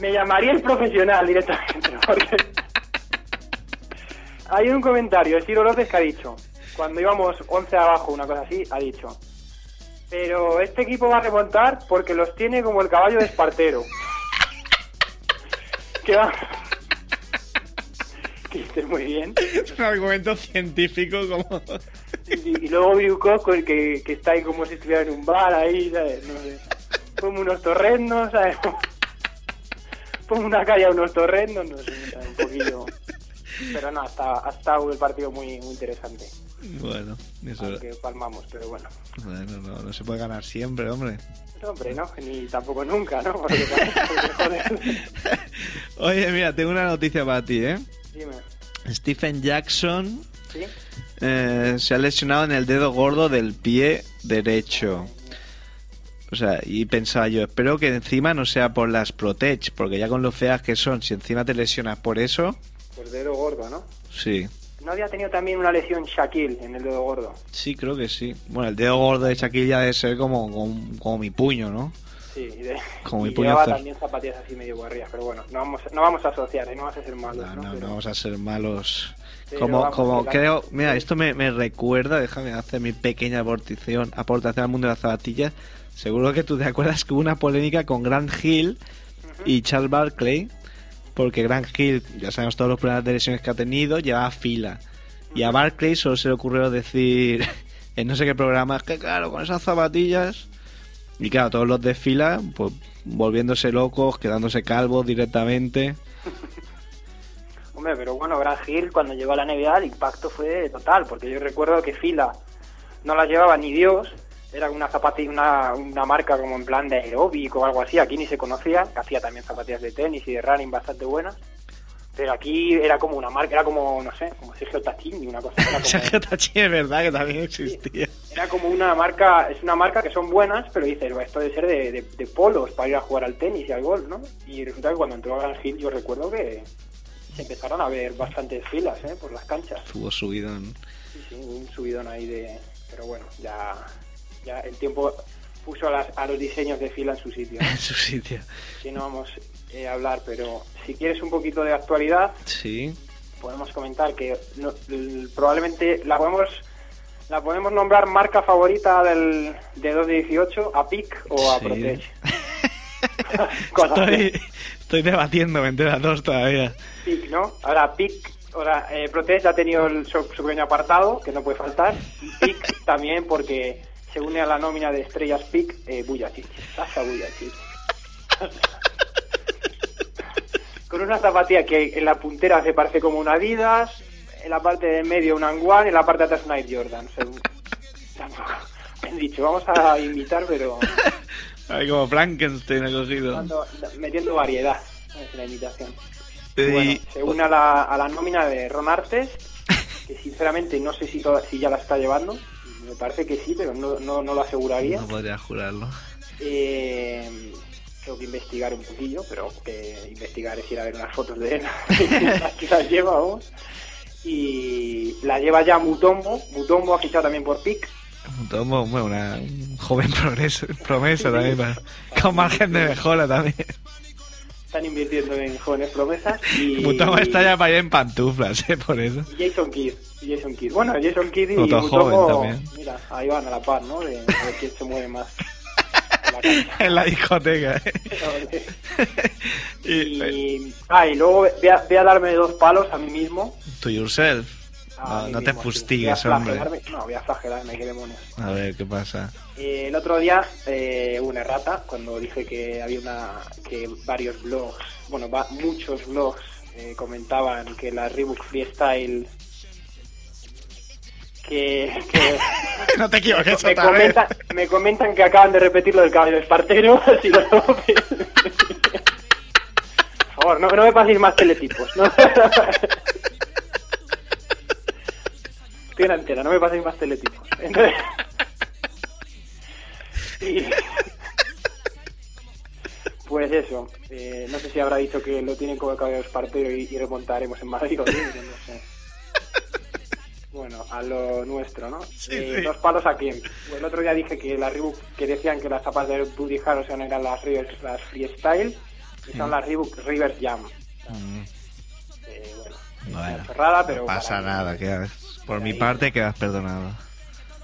me llamaría el profesional directamente, porque hay un comentario Ciro López que ha dicho, cuando íbamos 11 abajo, una cosa así, ha dicho, pero este equipo va a remontar porque los tiene como el caballo de Espartero. que va... que muy bien. Es un argumento científico como... Y, y luego con el que, que está ahí como si estuviera en un bar ahí, ¿sabes? No sé. ponme unos torrendos, ¿sabes? Ponme una calle a unos torrendos, no sé, un poquillo. Pero no, hasta, ha estado el partido muy, muy interesante. Bueno, eso. Aunque palmamos, pero bueno. Bueno, no, no se puede ganar siempre, hombre. No, hombre, no, ni tampoco nunca, ¿no? Porque, porque, joder. Oye, mira, tengo una noticia para ti, ¿eh? Dime, Stephen Jackson ¿sí? eh, se ha lesionado en el dedo gordo del pie derecho. O sea, y pensaba yo, espero que encima no sea por las Protege, porque ya con lo feas que son, si encima te lesionas por eso, Pues dedo gordo, ¿no? sí. ¿No había tenido también una lesión Shaquille en el dedo gordo? Sí, creo que sí. Bueno, el dedo gordo de Shaquille debe ser como, como, como mi puño, ¿no? Sí, y, de, Como mi y puño llevaba cer- también zapatillas así medio guarrillas, pero bueno, no vamos, no vamos a asociar, ¿eh? no vas a ser malos, No, ¿no? no, Pero- no vamos a ser malos. Pero Como, vamos, como creo, mira, esto me, me recuerda, déjame hacer mi pequeña aportación, aportación al mundo de las zapatillas. Seguro que tú te acuerdas que hubo una polémica con Grant Hill y Charles Barkley, porque Grant Hill, ya sabemos todos los problemas de lesiones que ha tenido, llevaba fila. Y a Barkley solo se le ocurrió decir en no sé qué programa, es que claro, con esas zapatillas. Y claro, todos los de fila, pues volviéndose locos, quedándose calvos directamente. Hombre, pero bueno, Grant Hill cuando llegó a la NBA el impacto fue total, porque yo recuerdo que Fila no la llevaba ni Dios, era una zapatilla, una, una marca como en plan de aeróbic o algo así, aquí ni se conocía, que hacía también zapatillas de tenis y de running bastante buenas, pero aquí era como una marca, era como, no sé, como Sergio Tachini, una cosa, como, Sergio Tachini es verdad que también existía. era como una marca, es una marca que son buenas, pero dices, "Buah, esto debe ser de, de- de polos para ir a jugar al tenis y al golf, ¿no? Y resulta que cuando entró Grant Hill yo recuerdo que se empezaron a ver bastantes filas, ¿eh? Por las canchas. Tuvo subidón. Sí, sí, un subidón ahí de... Pero bueno, ya, ya el tiempo puso a, las- a los diseños de fila en su sitio. en su sitio. Si no vamos eh, a hablar, pero si quieres un poquito de actualidad, Sí. podemos comentar que no- probablemente la podemos la podemos nombrar marca favorita del, de 218 a PIC o a Sí. Protege. Cosas Estoy, estoy debatiendo entre las dos todavía. PIC, ¿no? Ahora PIC, ahora eh, Protege ha tenido el- su, su pequeño apartado, que no puede faltar, y PIC también porque se une a la nómina de estrellas PIC eh, Bujicic, Sasha. Con una zapatilla que en la puntera se parece como una Adidas, en la parte de medio una One y en la parte de atrás una Air Jordan. O sea, un- Han dicho, vamos a invitar, pero Ay, como Frankenstein ha cogido. metiendo variedad en la invitación. Y- Bueno, se une a la, a la nómina de Ron Artes, que sinceramente no sé si, toda- si ya la está llevando. Me parece que sí, pero no, no, no lo aseguraría. No podría jurarlo. Eh, tengo que investigar un poquillo, pero que investigar es ir a ver unas fotos de él. Aquí las lleva. Y la lleva ya Mutombo. Mutombo ha fichado también por PIC. Tomo, bueno, una un joven progreso, promesa también, para- con margen de mejora también. Están invirtiendo en jóvenes promesas. Y, Mutomo está ya para ir en pantuflas, ¿eh? Por eso. y Jason Kidd. y Jason Kidd. Bueno, Jason Kidd y Otro Mutombo, joven también. mira, ahí van a la par, ¿no? De, de quién se mueve más. en la en la discoteca, ¿eh? y, Y, ah, y luego voy a, voy a darme dos palos a mí mismo. to yourself. No, te fustigues, Voy a hombre. No, voy a flagelarme, qué demonios. A ver, ¿qué pasa? Eh, el otro día eh, hubo una errata cuando dije que había una que varios blogs, bueno, va- muchos blogs eh, comentaban que la Reebok Freestyle que, que no te equivoques me, comentan, me comentan que acaban de repetir lo del caballo espartero. así lo- Por favor, no, no me paséis más teletipos. ¿no? Estoy en no me paséis más teletipos. Entonces... y- Pues eso, eh, no sé si habrá dicho que lo tienen como el caballo espartero y, y remontaremos en Madrid o no, no sé. Bueno, a lo nuestro, ¿no? Sí, Eh, sí. Dos palos aquí. El otro día dije que la Reebok, que decían que las zapatas de Buddy Harrison eran las, Rivers, las Freestyle y son las Reebok Rivers Jam. Mm, Eh, bueno, chorrada, pero no pasa para mí. nada. quedas- por mi Ahí. parte quedas perdonado.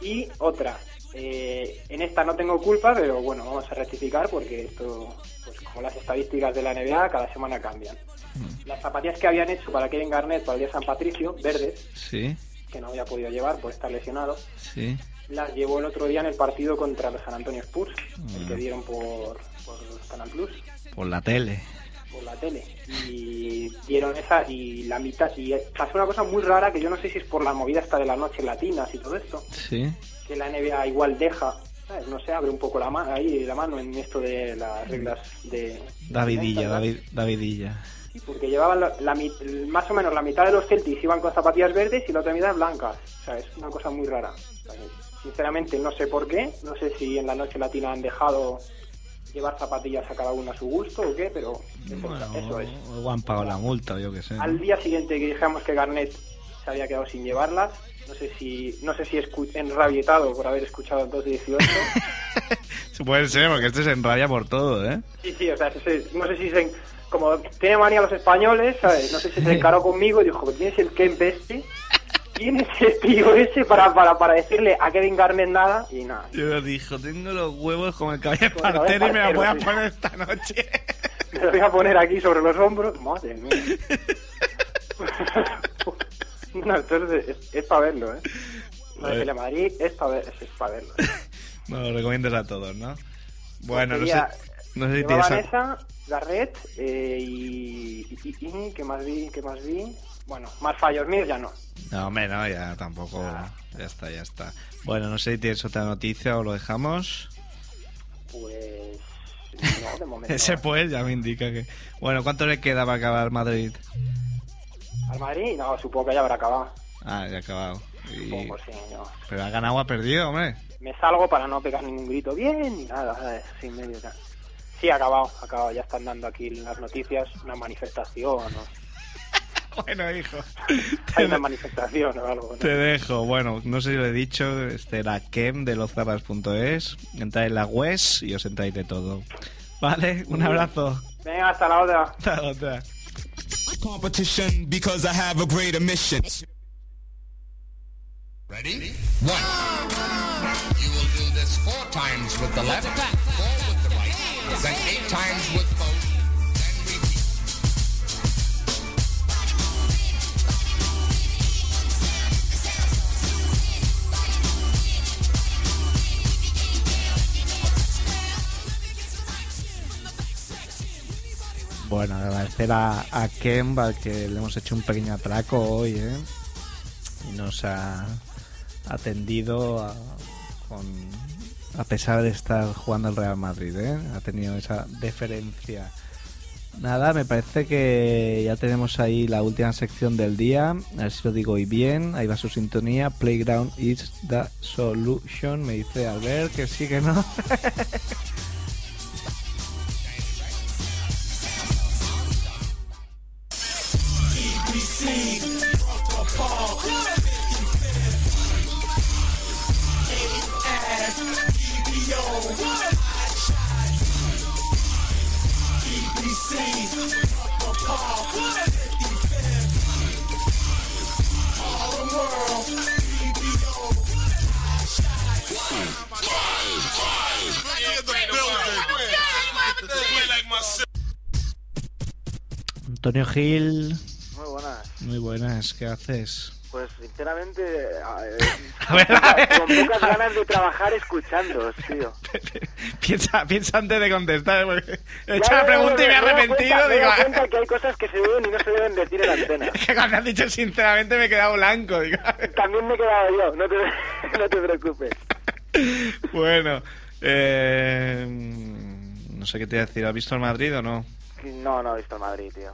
Y otra, eh, en esta no tengo culpa, pero bueno, vamos a rectificar porque esto, pues como las estadísticas de la NBA, cada semana cambian. Mm. Las zapatillas que habían hecho para Kevin Garnett para el día San Patricio, verdes, Sí. que no había podido llevar por estar lesionado, Sí. las llevó el otro día en el partido contra los San Antonio Spurs, el Mm. que dieron por, por Canal Plus, Por la tele. Por la tele. Y dieron esa y la mitad. Y pasó una cosa muy rara que yo no sé si es por la movida esta de las noches latinas y todo esto, Sí. que la NBA igual deja, ¿sabes? no sé, abre un poco la, ma ahí la mano en esto de las reglas de. Davidilla. David, Davidilla. Sí, porque llevaban la, la más o menos la mitad de los Celtics iban con zapatillas verdes y la otra mitad blancas. O sea, es una cosa muy rara. Sinceramente no sé por qué, no sé si en la noche latina han dejado llevar zapatillas a cada uno a su gusto o qué, pero eso, Bueno, eso es. o han pagado la multa, yo qué sé. Al día siguiente que dijimos que Garnett se había quedado sin llevarlas, no sé si no sé si enrabietado por haber escuchado el 218. Puede ser, porque este se enraya por todo, ¿eh? Sí, sí, o sea, se- no sé si se, como tiene manía los españoles, ¿sabes? No sé si se encaró conmigo y dijo, ¿tienes el Ken este? ¿Quién es el tío ese para, para, para decirle a Kevin Garnett nada? Y nada. Yo dijo, tengo los huevos como el caballo partero y me los voy a poner esta noche. Me lo voy a poner aquí sobre los hombros. Madre mía. no, entonces es, para verlo, ¿eh? No a Madrid es para ver, es, para verlo. No, lo recomiendas a todos, ¿no? Bueno, no sé, no sé si tienes... Llevaban a- esa, Garrett eh, y, y, y- y- ¿Qué más vi? ¿Qué más vi? Bueno, más fallos míos ya no. No, hombre, no, ya tampoco... Ya está, ya está. Bueno, no sé si tienes otra noticia o lo dejamos. Pues. No, de momento. Ese pues ya me indica que... Bueno, ¿cuánto le queda para acabar Madrid? ¿Al Madrid? No, supongo que ya habrá acabado. Ah, ya ha acabado. Y- Supongo, sí. no. Pero ha ganado o ha perdido, hombre. Me salgo para no pegar ningún grito bien ni nada, ¿sabes? Sin medio. Sí, ha acabado, ha acabado. Ya están dando aquí las noticias una manifestación. ¿no? Bueno, hijo. Hay una manifestación o algo. ¿no? Te dejo. Bueno, no sé si lo he dicho. Este era Kem de loszapas.es. Entráis en la web y os entráis de todo. Vale, un abrazo. Venga, hasta la otra. Hasta la otra. competition because I have a greater mission. Ready? One. You will do this four times with the left, four with the right, then eight times with both. Bueno, agradecer a, a al que le hemos hecho un pequeño atraco hoy, ¿eh? Y nos ha atendido a, con, a pesar de estar jugando el Real Madrid, ¿eh? Ha tenido esa deferencia. Nada, me parece que ya tenemos ahí la última sección del día. A ver si lo digo hoy bien. Ahí va su sintonía. Playground is the solution. Me dice Albert que sí que no. Antonio Gil, Muy buenas. muy buenas, ¿qué haces? Pues sinceramente, eh, A ver, a ver. con pocas ganas de trabajar escuchando, tío. piensa, piensa antes de contestar, he hecho la pregunta y me he me arrepentido. cuenta- me Digo, dado cuenta que hay cosas que se deben y no se deben decir en la antena. que cuando has dicho sinceramente me he quedado blanco. Digo, También me he quedado yo, no te, no te preocupes. bueno, eh, no sé qué te iba a decir. ¿Has visto el Madrid o no? No, no he visto el Madrid, tío.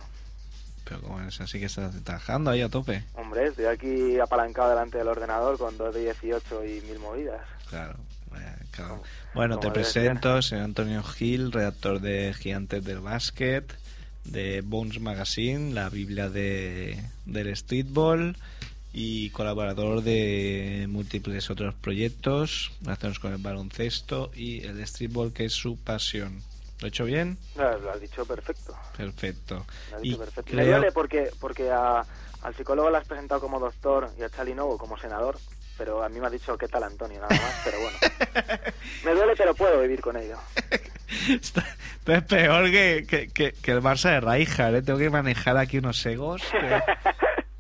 Pero como es así que estás trabajando ahí a tope. Hombre, estoy aquí apalancado delante del ordenador con 2 de 18 y mil movidas. Claro. eh, claro. Como- Bueno, te como presento, soy Antonio Gil, redactor de Gigantes del Básquet, de Bones Magazine, la Biblia de, del streetball y colaborador de múltiples otros proyectos relacionados con el baloncesto y el streetball, que es su pasión. ¿Lo he hecho bien? No, lo has dicho perfecto. Perfecto. Lo has Y dicho perfecto. Me creo- duele porque, porque a- al psicólogo lo has presentado como doctor y a Charlie Novo como senador, pero a mí me ha dicho qué tal Antonio, nada más, pero bueno. Me duele, pero puedo vivir con ello. Esto, es peor que, que, que- que el Barça de Rijkaard, ¿eh? Tengo que manejar aquí unos egos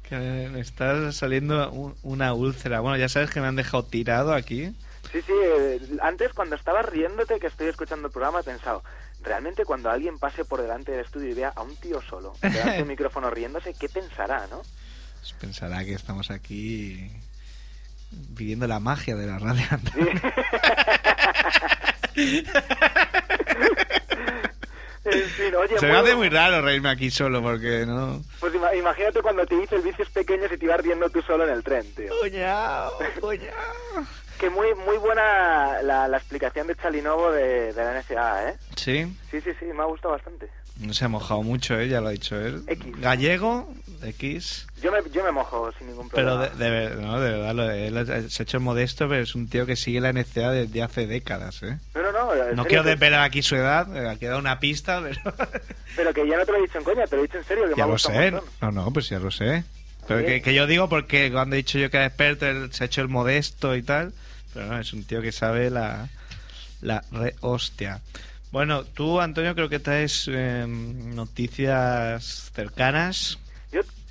que, me, me está saliendo un- una úlcera. Bueno, ya sabes que me han dejado tirado aquí. Sí, sí, eh, antes cuando estabas riéndote que estoy escuchando el programa he pensado, realmente cuando alguien pase por delante del estudio y vea a un tío solo, delante de un micrófono riéndose, ¿qué pensará, no? Pues pensará que estamos aquí viviendo la magia de la radio. En fin, oye, Se me hace muy raro reírme aquí solo porque no... pues ima- imagínate cuando te dices vicios pequeños y te ibas riendo tú solo en el tren, tío. Cuñao, cuñao. Que muy muy buena la, la explicación de Chalinovo de, de la NSA, ¿eh? Sí, Sí, sí, sí, me ha gustado bastante. no se ha mojado mucho, ¿eh? ya lo ha dicho él. X. Gallego, X. Yo me, yo me mojo sin ningún Pero problema. de, de ver- no, de verdad, lo de él se ha hecho modesto, pero es un tío que sigue la NCA desde hace décadas, ¿eh? No, no, no. en No serio, quiero desvelar aquí su edad, eh, ha quedado una pista, pero... Pero que ya no te lo he dicho en coña, te lo he dicho en serio, que me ya ha lo sé. No, no, pues ya lo sé. Pero que, que yo digo porque cuando he dicho yo que era experto, él se ha hecho el modesto y tal. Pero no, es un tío que sabe la, la re hostia. Bueno, tú, Antonio, creo que traes eh, noticias cercanas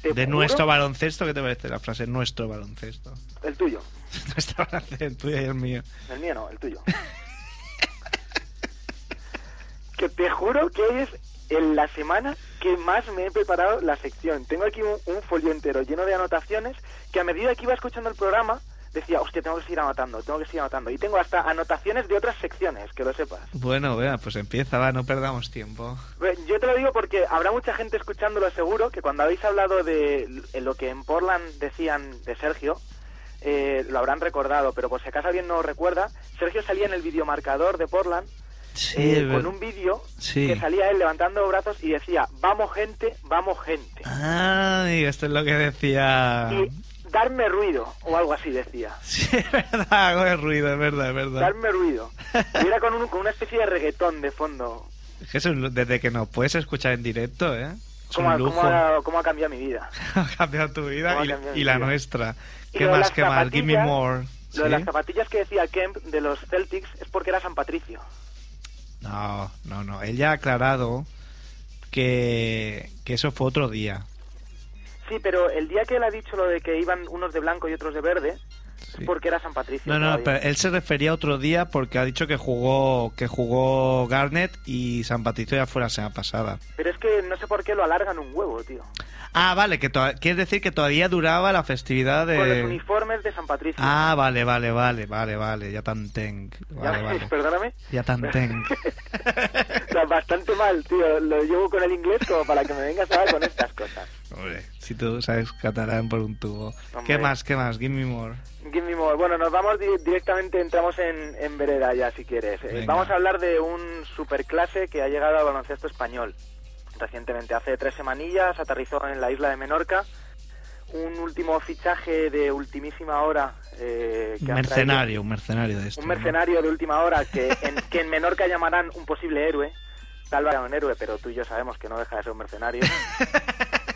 de juro- nuestro baloncesto. ¿Qué te parece la frase nuestro baloncesto? El tuyo. Nuestro baloncesto, el tuyo y el mío. El mío no, el tuyo. que te juro que hoy es en la semana que más me he preparado la sección. Tengo aquí un, un folio entero lleno de anotaciones que a medida que iba escuchando el programa decía, hostia, tengo que seguir anotando, tengo que seguir anotando. Y tengo hasta anotaciones de otras secciones, que lo sepas. Bueno, vea, pues empieza, va, no perdamos tiempo. Yo te lo digo porque habrá mucha gente escuchándolo seguro que cuando habéis hablado de lo que en Portland decían de Sergio, eh, lo habrán recordado, pero por si acaso alguien no lo recuerda, Sergio salía en el videomarcador de Portland Sí, eh, con un vídeo Sí. que salía él levantando brazos y decía, vamos gente, vamos gente. Ay, esto es lo que decía... Y darme ruido, o algo así decía. Sí, es verdad, el ruido, es verdad, es verdad. Darme ruido. Y era con, un- con una especie de reggaetón de fondo. Es que es un- desde que nos puedes escuchar en directo, ¿eh? Es ¿Cómo, un ha- lujo. cómo ha, cómo ha cambiado mi vida? ha cambiado tu vida ¿Cómo ha y, la nuestra. Y ¿Qué más, qué más? Give me more. Lo de las zapatillas que decía Kemp de los Celtics es porque era San Patricio. No, no, no. Él ya ha aclarado que, que eso fue otro día. Sí, pero el día que él ha dicho lo de que iban unos de blanco y otros de verde, Sí. porque era San Patricio. No, no, todavía. pero él se refería a otro día porque ha dicho que jugó que jugó Garnett y San Patricio ya fue la semana pasada. Pero es que no sé por qué lo alargan un huevo, tío. Ah, vale, que quieres decir que todavía duraba la festividad Con los de... uniformes de San Patricio. Ah, vale, vale, vale, vale, vale, ya tan tenk. Ya- Vale, vale. Perdóname. Ya tan tenk. O sea, bastante mal, tío. Lo llevo con el inglés como para que me vengas ahora con estas cosas. Hombre, si tú sabes catalán por un tubo. Hombre. ¿Qué más, qué más? Give me more. Give me more. Bueno, nos vamos di- directamente, entramos en, en vereda ya, si quieres. Eh, Venga. vamos a hablar de un superclase que ha llegado al baloncesto español recientemente. Hace tres semanillas aterrizó en la isla de Menorca. Un último fichaje de ultimísima hora. eh, que mercenario, un mercenario de esto. un mercenario de última hora que en, que en Menorca llamarán un posible héroe. Tal vez un héroe, pero tú y yo sabemos que no deja de ser un mercenario.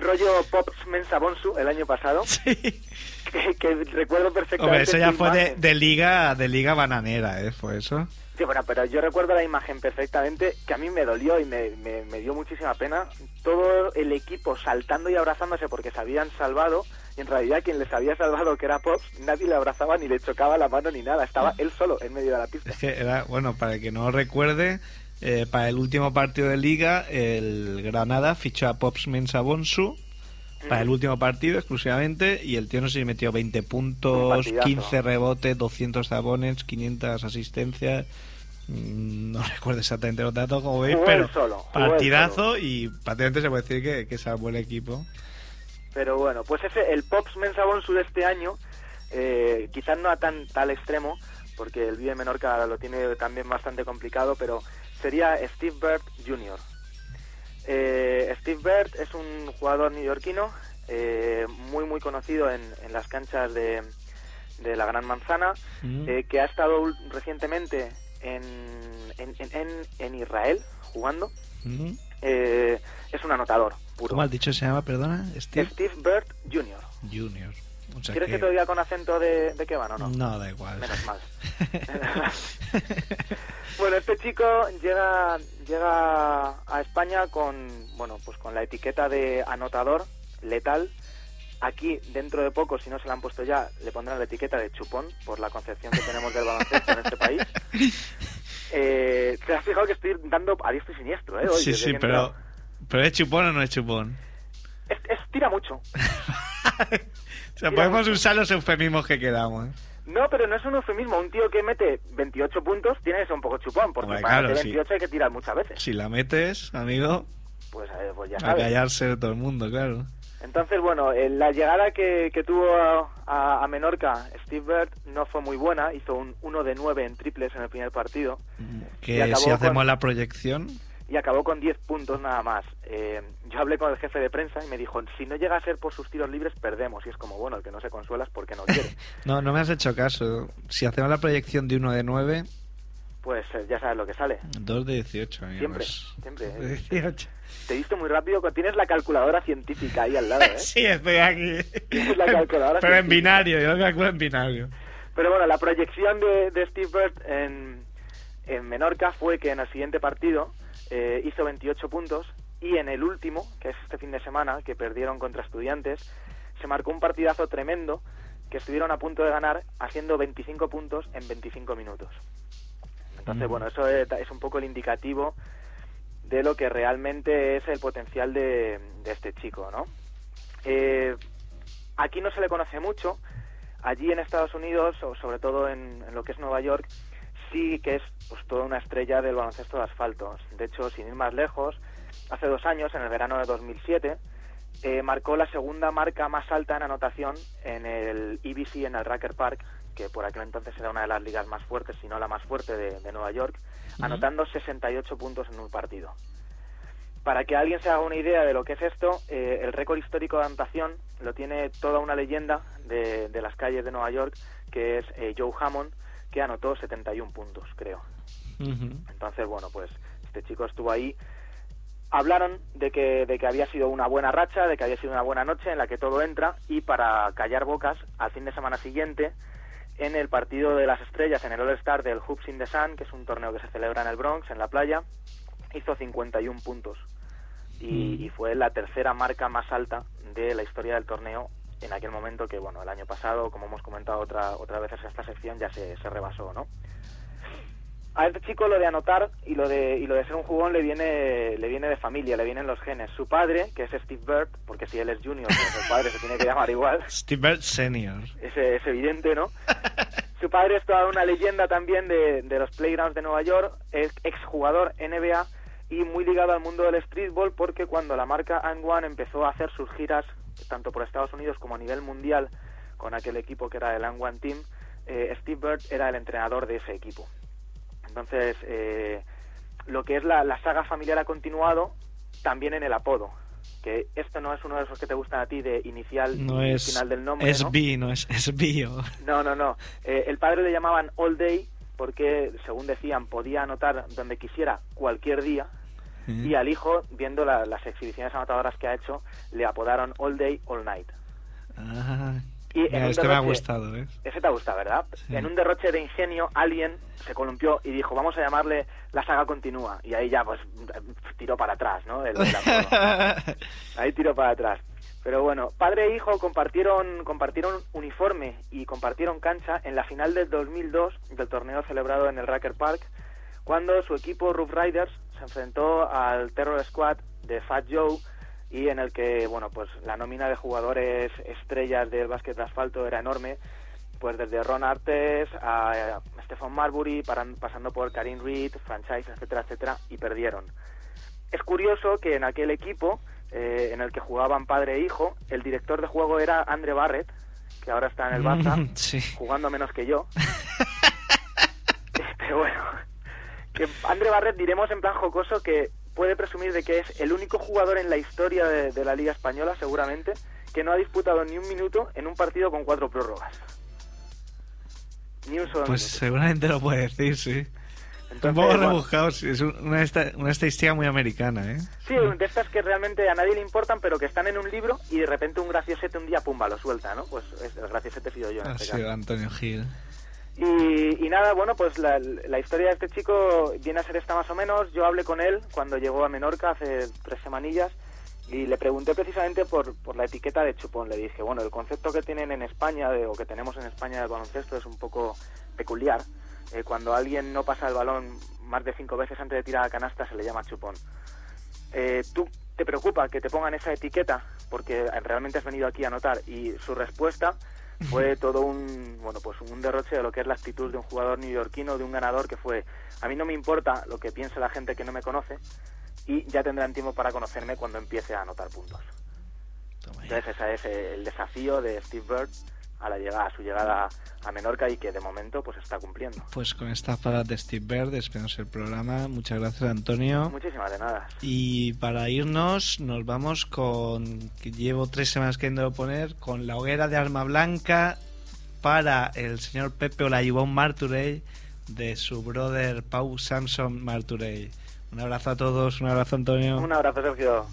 Rollo Pops Mensa Bonsu el año pasado, Sí. que, que recuerdo perfectamente. Hombre, eso ya fue de, de liga de liga bananera, ¿eh? Fue eso. Sí, bueno, pero yo recuerdo la imagen perfectamente, que a mí me dolió y me, me, me dio muchísima pena. Todo el equipo saltando y abrazándose porque se habían salvado, y en realidad quien les había salvado, que era Pops, nadie le abrazaba ni le chocaba la mano ni nada, estaba él solo en medio de la pista. Es que era, bueno, para el que no recuerde, eh, para el último partido de liga, el Granada fichó a Pops Mensa Bonsu para el último partido exclusivamente y el tío no sé si metió 20 Un puntos, partidazo. 15 rebotes, 200 tabones, 500 asistencias. Mm, No recuerdo exactamente los datos, como veis, Jugó pero solo, partidazo y prácticamente se puede decir que, que salvó el equipo. Pero bueno, pues ese, el Pops Mensa Bonsu de este año, eh, quizás no a tan tal extremo, porque el Vive Menorca lo tiene también bastante complicado, pero sería Steve Bird Jr. Eh, Steve Bird es un jugador neoyorquino eh, muy muy conocido en, en las canchas de, de la Gran Manzana, Mm. eh, que ha estado recientemente en, en, en- Israel jugando. Mm. Eh, es un anotador puro. ¿Cómo has dicho se llama, perdona? Steve Steve Bird Jr. Junior. O sea ¿Quieres que... te diga con acento de, de qué van o no? No, da igual. Menos mal. bueno, este chico llega llega a España con bueno pues con la etiqueta de anotador letal Aquí, dentro de poco, si no se la han puesto ya, le pondrán la etiqueta de chupón por la concepción que tenemos del baloncesto en este país. Eh, te has fijado que estoy dando a diestro y siniestro, ¿eh? hoy, sí, sí, pero, pero ¿es chupón o no es chupón? Es, es- tira mucho. O sea, podemos usar los eufemismos que queramos. No, pero no es un eufemismo. Un tío que mete 28 puntos tiene que ser un poco chupón, porque Hombre, para claro, meter sí. 28 hay que tirar muchas veces. Si la metes, amigo, Pues, eh, pues ya a sabes. callarse de todo el mundo, claro. Entonces, bueno, eh, la llegada que, que tuvo a, a- a Menorca Steve Bird no fue muy buena. Hizo un 1 de 9 en triples en el primer partido Y Que si hacemos con- la proyección, y acabó con 10 puntos nada más. Eh, yo hablé con el jefe de prensa y me dijo, si no llega a ser por sus tiros libres, perdemos. Y es como, bueno, el que no se consuela es porque no quiere. no, no me has hecho caso. Si hacemos la proyección de 1 de 9, pues eh, ya sabes lo que sale. 2 de 18, amigos. Siempre, siempre. Dos de 18. Te he visto muy rápido. Tienes la calculadora científica ahí al lado, ¿eh? Sí, estoy aquí. Tienes la calculadora Pero en binario, yo lo calculo en binario. Pero bueno, la proyección de, de Steve Bird en, en Menorca fue que en el siguiente partido eh, hizo 28 puntos y en el último, que es este fin de semana, que perdieron contra estudiantes, se marcó un partidazo tremendo que estuvieron a punto de ganar haciendo 25 puntos en 25 minutos. Entonces, Mm. bueno, eso es, es un poco el indicativo de lo que realmente es el potencial de, de este chico, ¿no? Eh, aquí no se le conoce mucho, allí en Estados Unidos, o sobre todo en, en lo que es Nueva York, sí que es pues, toda una estrella del baloncesto de asfalto. De hecho, sin ir más lejos, hace dos años, en el verano de 2007, eh, marcó la segunda marca más alta en anotación en el EBC, en el Racker Park, que por aquel entonces era una de las ligas más fuertes, si no la más fuerte de, de Nueva York, anotando 68 puntos en un partido. Para que alguien se haga una idea de lo que es esto, eh, el récord histórico de anotación lo tiene toda una leyenda de, de las calles de Nueva York, que es eh, Joe Hammond, que anotó 71 puntos, creo. Entonces, bueno, pues este chico estuvo ahí. Hablaron de que, de que había sido una buena racha, de que había sido una buena noche en la que todo entra y para callar bocas, al fin de semana siguiente, en el partido de las estrellas, en el All-Star del Hoops in the Sun, que es un torneo que se celebra en el Bronx, en la playa, hizo 51 puntos. Y, y fue la tercera marca más alta de la historia del torneo en aquel momento que, bueno, el año pasado, como hemos comentado otra, otra vez en esta sección, ya se, se rebasó, ¿no? A este chico lo de anotar y lo de, y lo de ser un jugón le viene, le viene de familia, le vienen los genes. Su padre, que es Steve Bird, porque si él es junior, pues el padre se tiene que llamar igual, Steve Bird Senior. es, es evidente, ¿no? Su padre es toda una leyenda también de, de los playgrounds de Nueva York, es exjugador NBA y muy ligado al mundo del streetball porque cuando la marca And One empezó a hacer sus giras tanto por Estados Unidos como a nivel mundial con aquel equipo que era el And One Team, eh, Steve Bird era el entrenador de ese equipo. Entonces, eh, lo que es la, la saga familiar ha continuado también en el apodo. Que esto no es uno de esos que te gustan a ti de inicial No y es. final del nombre. Es ¿no? B, no es, es bio. No, no, no. Eh, el padre le llamaban All Day porque, según decían, podía anotar donde quisiera cualquier día. Y al hijo, viendo la- las exhibiciones anotadoras que ha hecho, le apodaron All Day, All Night. Ah, Y mira, este me ha gustado, ¿eh? Ese te gusta, ¿verdad? Sí. En un derroche de ingenio, alguien se columpió y dijo, vamos a llamarle La Saga Continúa. Y ahí ya, pues, tiró para atrás, ¿no? El- el. Ahí tiró para atrás. Pero bueno, padre e hijo compartieron, compartieron uniforme y compartieron cancha en la final del 2002 del torneo celebrado en el Racker Park, cuando su equipo Rough Riders se enfrentó al Terror Squad de Fat Joe y en el que, bueno, pues la nómina de jugadores estrellas del básquet de asfalto era enorme, pues desde Ron Artes a, a Stephen Marbury, paran- pasando por Karim Reed, Franchise, etcétera, etcétera, y perdieron. Es curioso que en aquel equipo, eh, en el que jugaban padre e hijo, el director de juego era Andre Barrett, que ahora está en el Barça, Sí. jugando menos que yo. Pero bueno, que Andre Barrett diremos en plan jocoso que puede presumir de que es el único jugador en la historia de, de la Liga Española, seguramente, que no ha disputado ni un minuto en un partido con cuatro prórrogas. Ni un solo Pues minuto. seguramente lo puede decir, sí. Entonces, un poco bueno, rebuscado, sí. Es un- una, esta- una estadística muy americana, ¿eh? Sí, de estas que realmente a nadie le importan, pero que están en un libro y de repente un graciosete un día, pumba, lo suelta, ¿no? Pues es, el graciosete sido yo en Ha este sido caso. Antonio Gil. Y, y nada, bueno, pues la, la historia de este chico viene a ser esta más o menos. Yo hablé con él cuando llegó a Menorca hace tres semanillas Y le pregunté precisamente por, por la etiqueta de chupón. Le dije, bueno, el concepto que tienen en España, de, o que tenemos en España del baloncesto, es un poco peculiar. Eh, cuando alguien no pasa el balón más de cinco veces antes de tirar a canasta, se le llama chupón. Eh, ¿Tú te preocupa que te pongan esa etiqueta? Porque realmente has venido aquí a anotar. Y su respuesta fue todo un bueno pues un derroche de lo que es la actitud de un jugador neoyorquino, de un ganador que fue a mí no me importa lo que piense la gente que no me conoce y ya tendrán tiempo para conocerme cuando empiece a anotar puntos. Entonces ese es el desafío de Steve Bird a la llegada, a su llegada a Menorca y que de momento pues está cumpliendo. Pues con esta palabras de Steve Bird despedimos el programa. Muchas gracias Antonio. Muchísimas de nada. Y para irnos nos vamos con, que llevo tres semanas queriendo poner, con la hoguera de arma blanca para el señor Pepe Olajuwon Marturey de su brother Pau Samson Marturey. Un abrazo a todos, un abrazo Antonio. Un abrazo Sergio.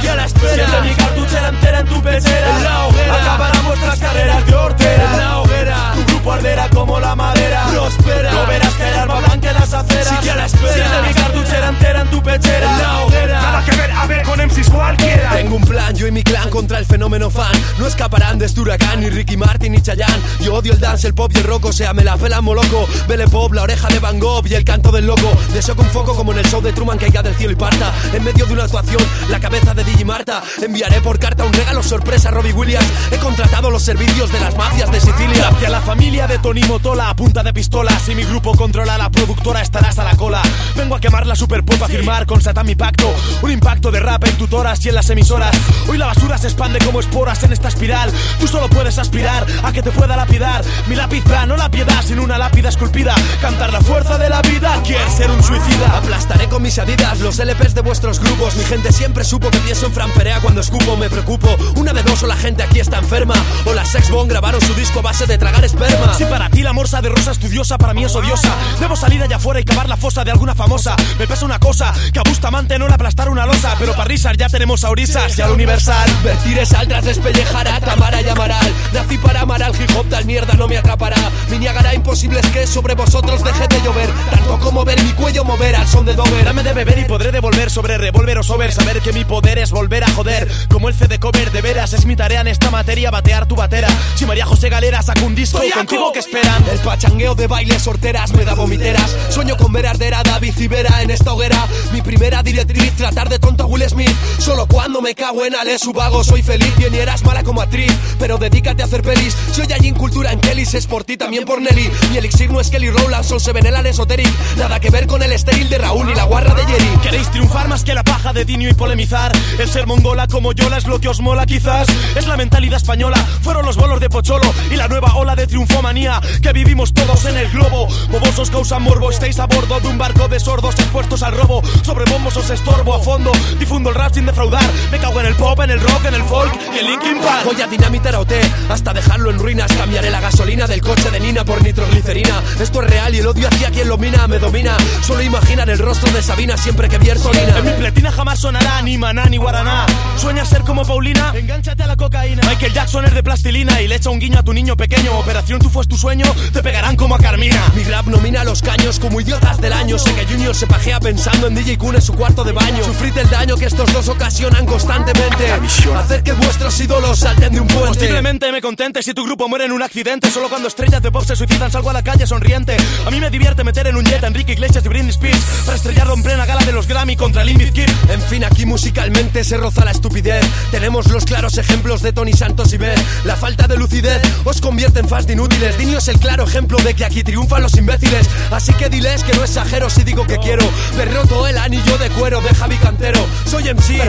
Sigue a la espera. Siente mi cartuchera entera en tu pechera. En la hoguera. Acabarán vuestras carreras de hortera. En la hoguera. Tu grupo arderá como la madera. Prospera. No verás que el arma blanca en las aceras. Sigue a la espera. Siente mi cartuchera entera en tu pechera. En la hoguera. Que ver, a ver con MCs cualquiera. Tengo un plan, yo y mi clan contra el fenómeno fan. No escaparán de este huracán, ni Ricky Martin ni Chayanne. Yo odio el dance, el pop y el rock, o sea, me la pela loco. Belle pop, la oreja de Van Gogh y el canto del loco. Deseo con foco como en el show de Truman caiga del cielo y parta. En medio de una actuación, la cabeza de Digi Marta. Enviaré por carta un regalo sorpresa a Robbie Williams. He contratado los servicios de las mafias de Sicilia. Hacia la familia de Tony Motola a punta de pistola. Si mi grupo controla la productora, estarás a la cola. Vengo a quemar la super pop, a firmar con Satan mi pacto. Un impacto de rap en tutoras y en las emisoras. Hoy la basura se expande como esporas en esta espiral. Tú solo puedes aspirar a que te pueda lapidar. Mi lápiz va, no la piedad, sin una lápida esculpida. Cantar la fuerza de la vida, quieres ser un suicida. Aplastaré con mis adidas los LPs de vuestros grupos. Mi gente siempre supo que pienso en Fran cuando escupo. Me preocupo. Una de dos o la gente aquí está enferma. O las Sex Bomb grabaron su disco a base de tragar esperma. Si para ti la morsa de rosa estudiosa, para mí es odiosa. Debo salir allá afuera y cavar la fosa de alguna famosa. Me pesa una cosa, que a Bustamante no le aplastar una losa. Pero para risas ya tenemos a Orisas y al Universal. Vertir saldrás despellejará, Tamara llamará. Nací para amar al hip hop, tal mierda no me atrapará. Mi Niagara imposible es que sobre vosotros deje de llover. Tanto como ver mi cuello mover al son de Dover. Dame de beber y podré devolver sobre revólver o sober. Saber que mi poder es volver a joder. Como el CD cover de veras, es mi tarea en esta materia batear tu batera. Si María José Galera saca un disco, contigo que esperan. El pachangueo de bailes horteras me da vomiteras. Sueño con ver arder a David y Vera en esta hoguera. Mi primera directriz, tratar de tonto Will Smith. Solo cuando me cago en Ale su vago soy feliz. Bien y eras mala como actriz, pero dedícate a hacer pelis. Soy allí en cultura en Kellys, es por ti también por Nelly. Mi elixir no es Kelly Rowland, son se ven el esoteric. Nada que ver con el estéril de Raúl ni la guarra de Jerry. ¿Queréis triunfar más que la paja de Dinio y polemizar? El ser mongola como Yola es lo que os mola quizás. Es la mentalidad española, fueron los bolos de Pocholo y la nueva ola de triunfomanía que vivimos todos en el globo. Bobosos causan morbo, estáis a bordo de un barco de sordos expuestos al robo. Sobre bombos os estorbo a fondo, difundo el rap sin defraudar. Me cago en el pop, en el rock, en el folk y el Linkin Park. Voy a dinamitar a OT hasta dejarlo en ruinas. Cambiaré la gasolina del coche de Nina por nitroglicerina. Esto es real y el odio hacia quien lo mina me domina. Solo imaginar el rostro de Sabina siempre que vierto orina. En mi pletina jamás sonará ni maná ni guaraná. ¿Sueñas ser como Paulina? Engánchate a la cocaína. Michael Jackson es de plastilina y le echa un guiño a tu niño pequeño. Operación Tú fues tu sueño, te pegarán como a Carmina. Mi rap nomina a los caños como idiotas del año. Sé que Junior se pajea pensando en DJ Kun en su cuarto de baño. Sufrid el daño que estos dos ocasionan constantemente. Hacer que vuestros ídolos salten de un puente. Posiblemente me contente si tu grupo muere en un accidente. Solo cuando estrellas de pop se suicidan salgo a la calle sonriente. A mí me divierte meter en un jet a Enrique Iglesias y Britney Spears para estrellarlo en plena gala de los Grammy contra el Bizkit. En fin, aquí musicalmente se roza la estupidez. Tenemos los claros ejemplos de Tony Santos y Beth. La falta de lucidez os convierte en fast inútiles. Dino es el claro ejemplo de que aquí triunfan los imbéciles. Así que diles que no exagero si digo que quiero. Ver roto el anillo de cuero de Javi Cantero. Soy MC,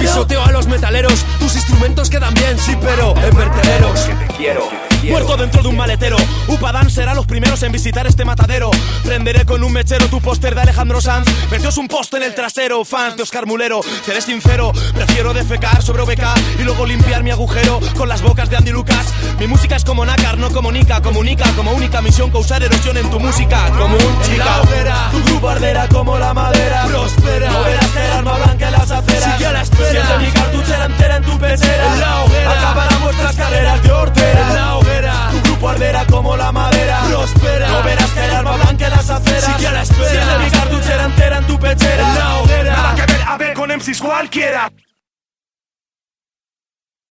pisoteo a los metaleros. Tus instrumentos quedan bien, sí, pero en vertederos. Que te quiero, Muerto dentro de un maletero. Upadán será los primeros en visitar este matadero. Prenderé con un mechero tu póster de Alejandro Sanz. Vertios un post en el trasero. Fans de Oscar Mulero. Seré sincero, prefiero defecar sobre OBK y luego limpiar mi agujero con las bocas de Andy Lucas. Mi música es como nácar, no comunica. Comunica como única misión causar erosión en tu música. Como un chica. Tu grupo arderá como la madera. Prospera. No verás el arma blanca en las aceras. Sigue a la espera. Siente mi cartuchera entera en tu pechera. En la hoguera. Acabarán vuestras carreras de hortera. En la hoguera. Tu grupo arderá como la madera. Prospera. No verás que el arma blanca en las aceras. Sigue a la espera. Siente mi cartuchera entera en tu pechera. En la hoguera. Nada que ver, a ver con MCs cualquiera.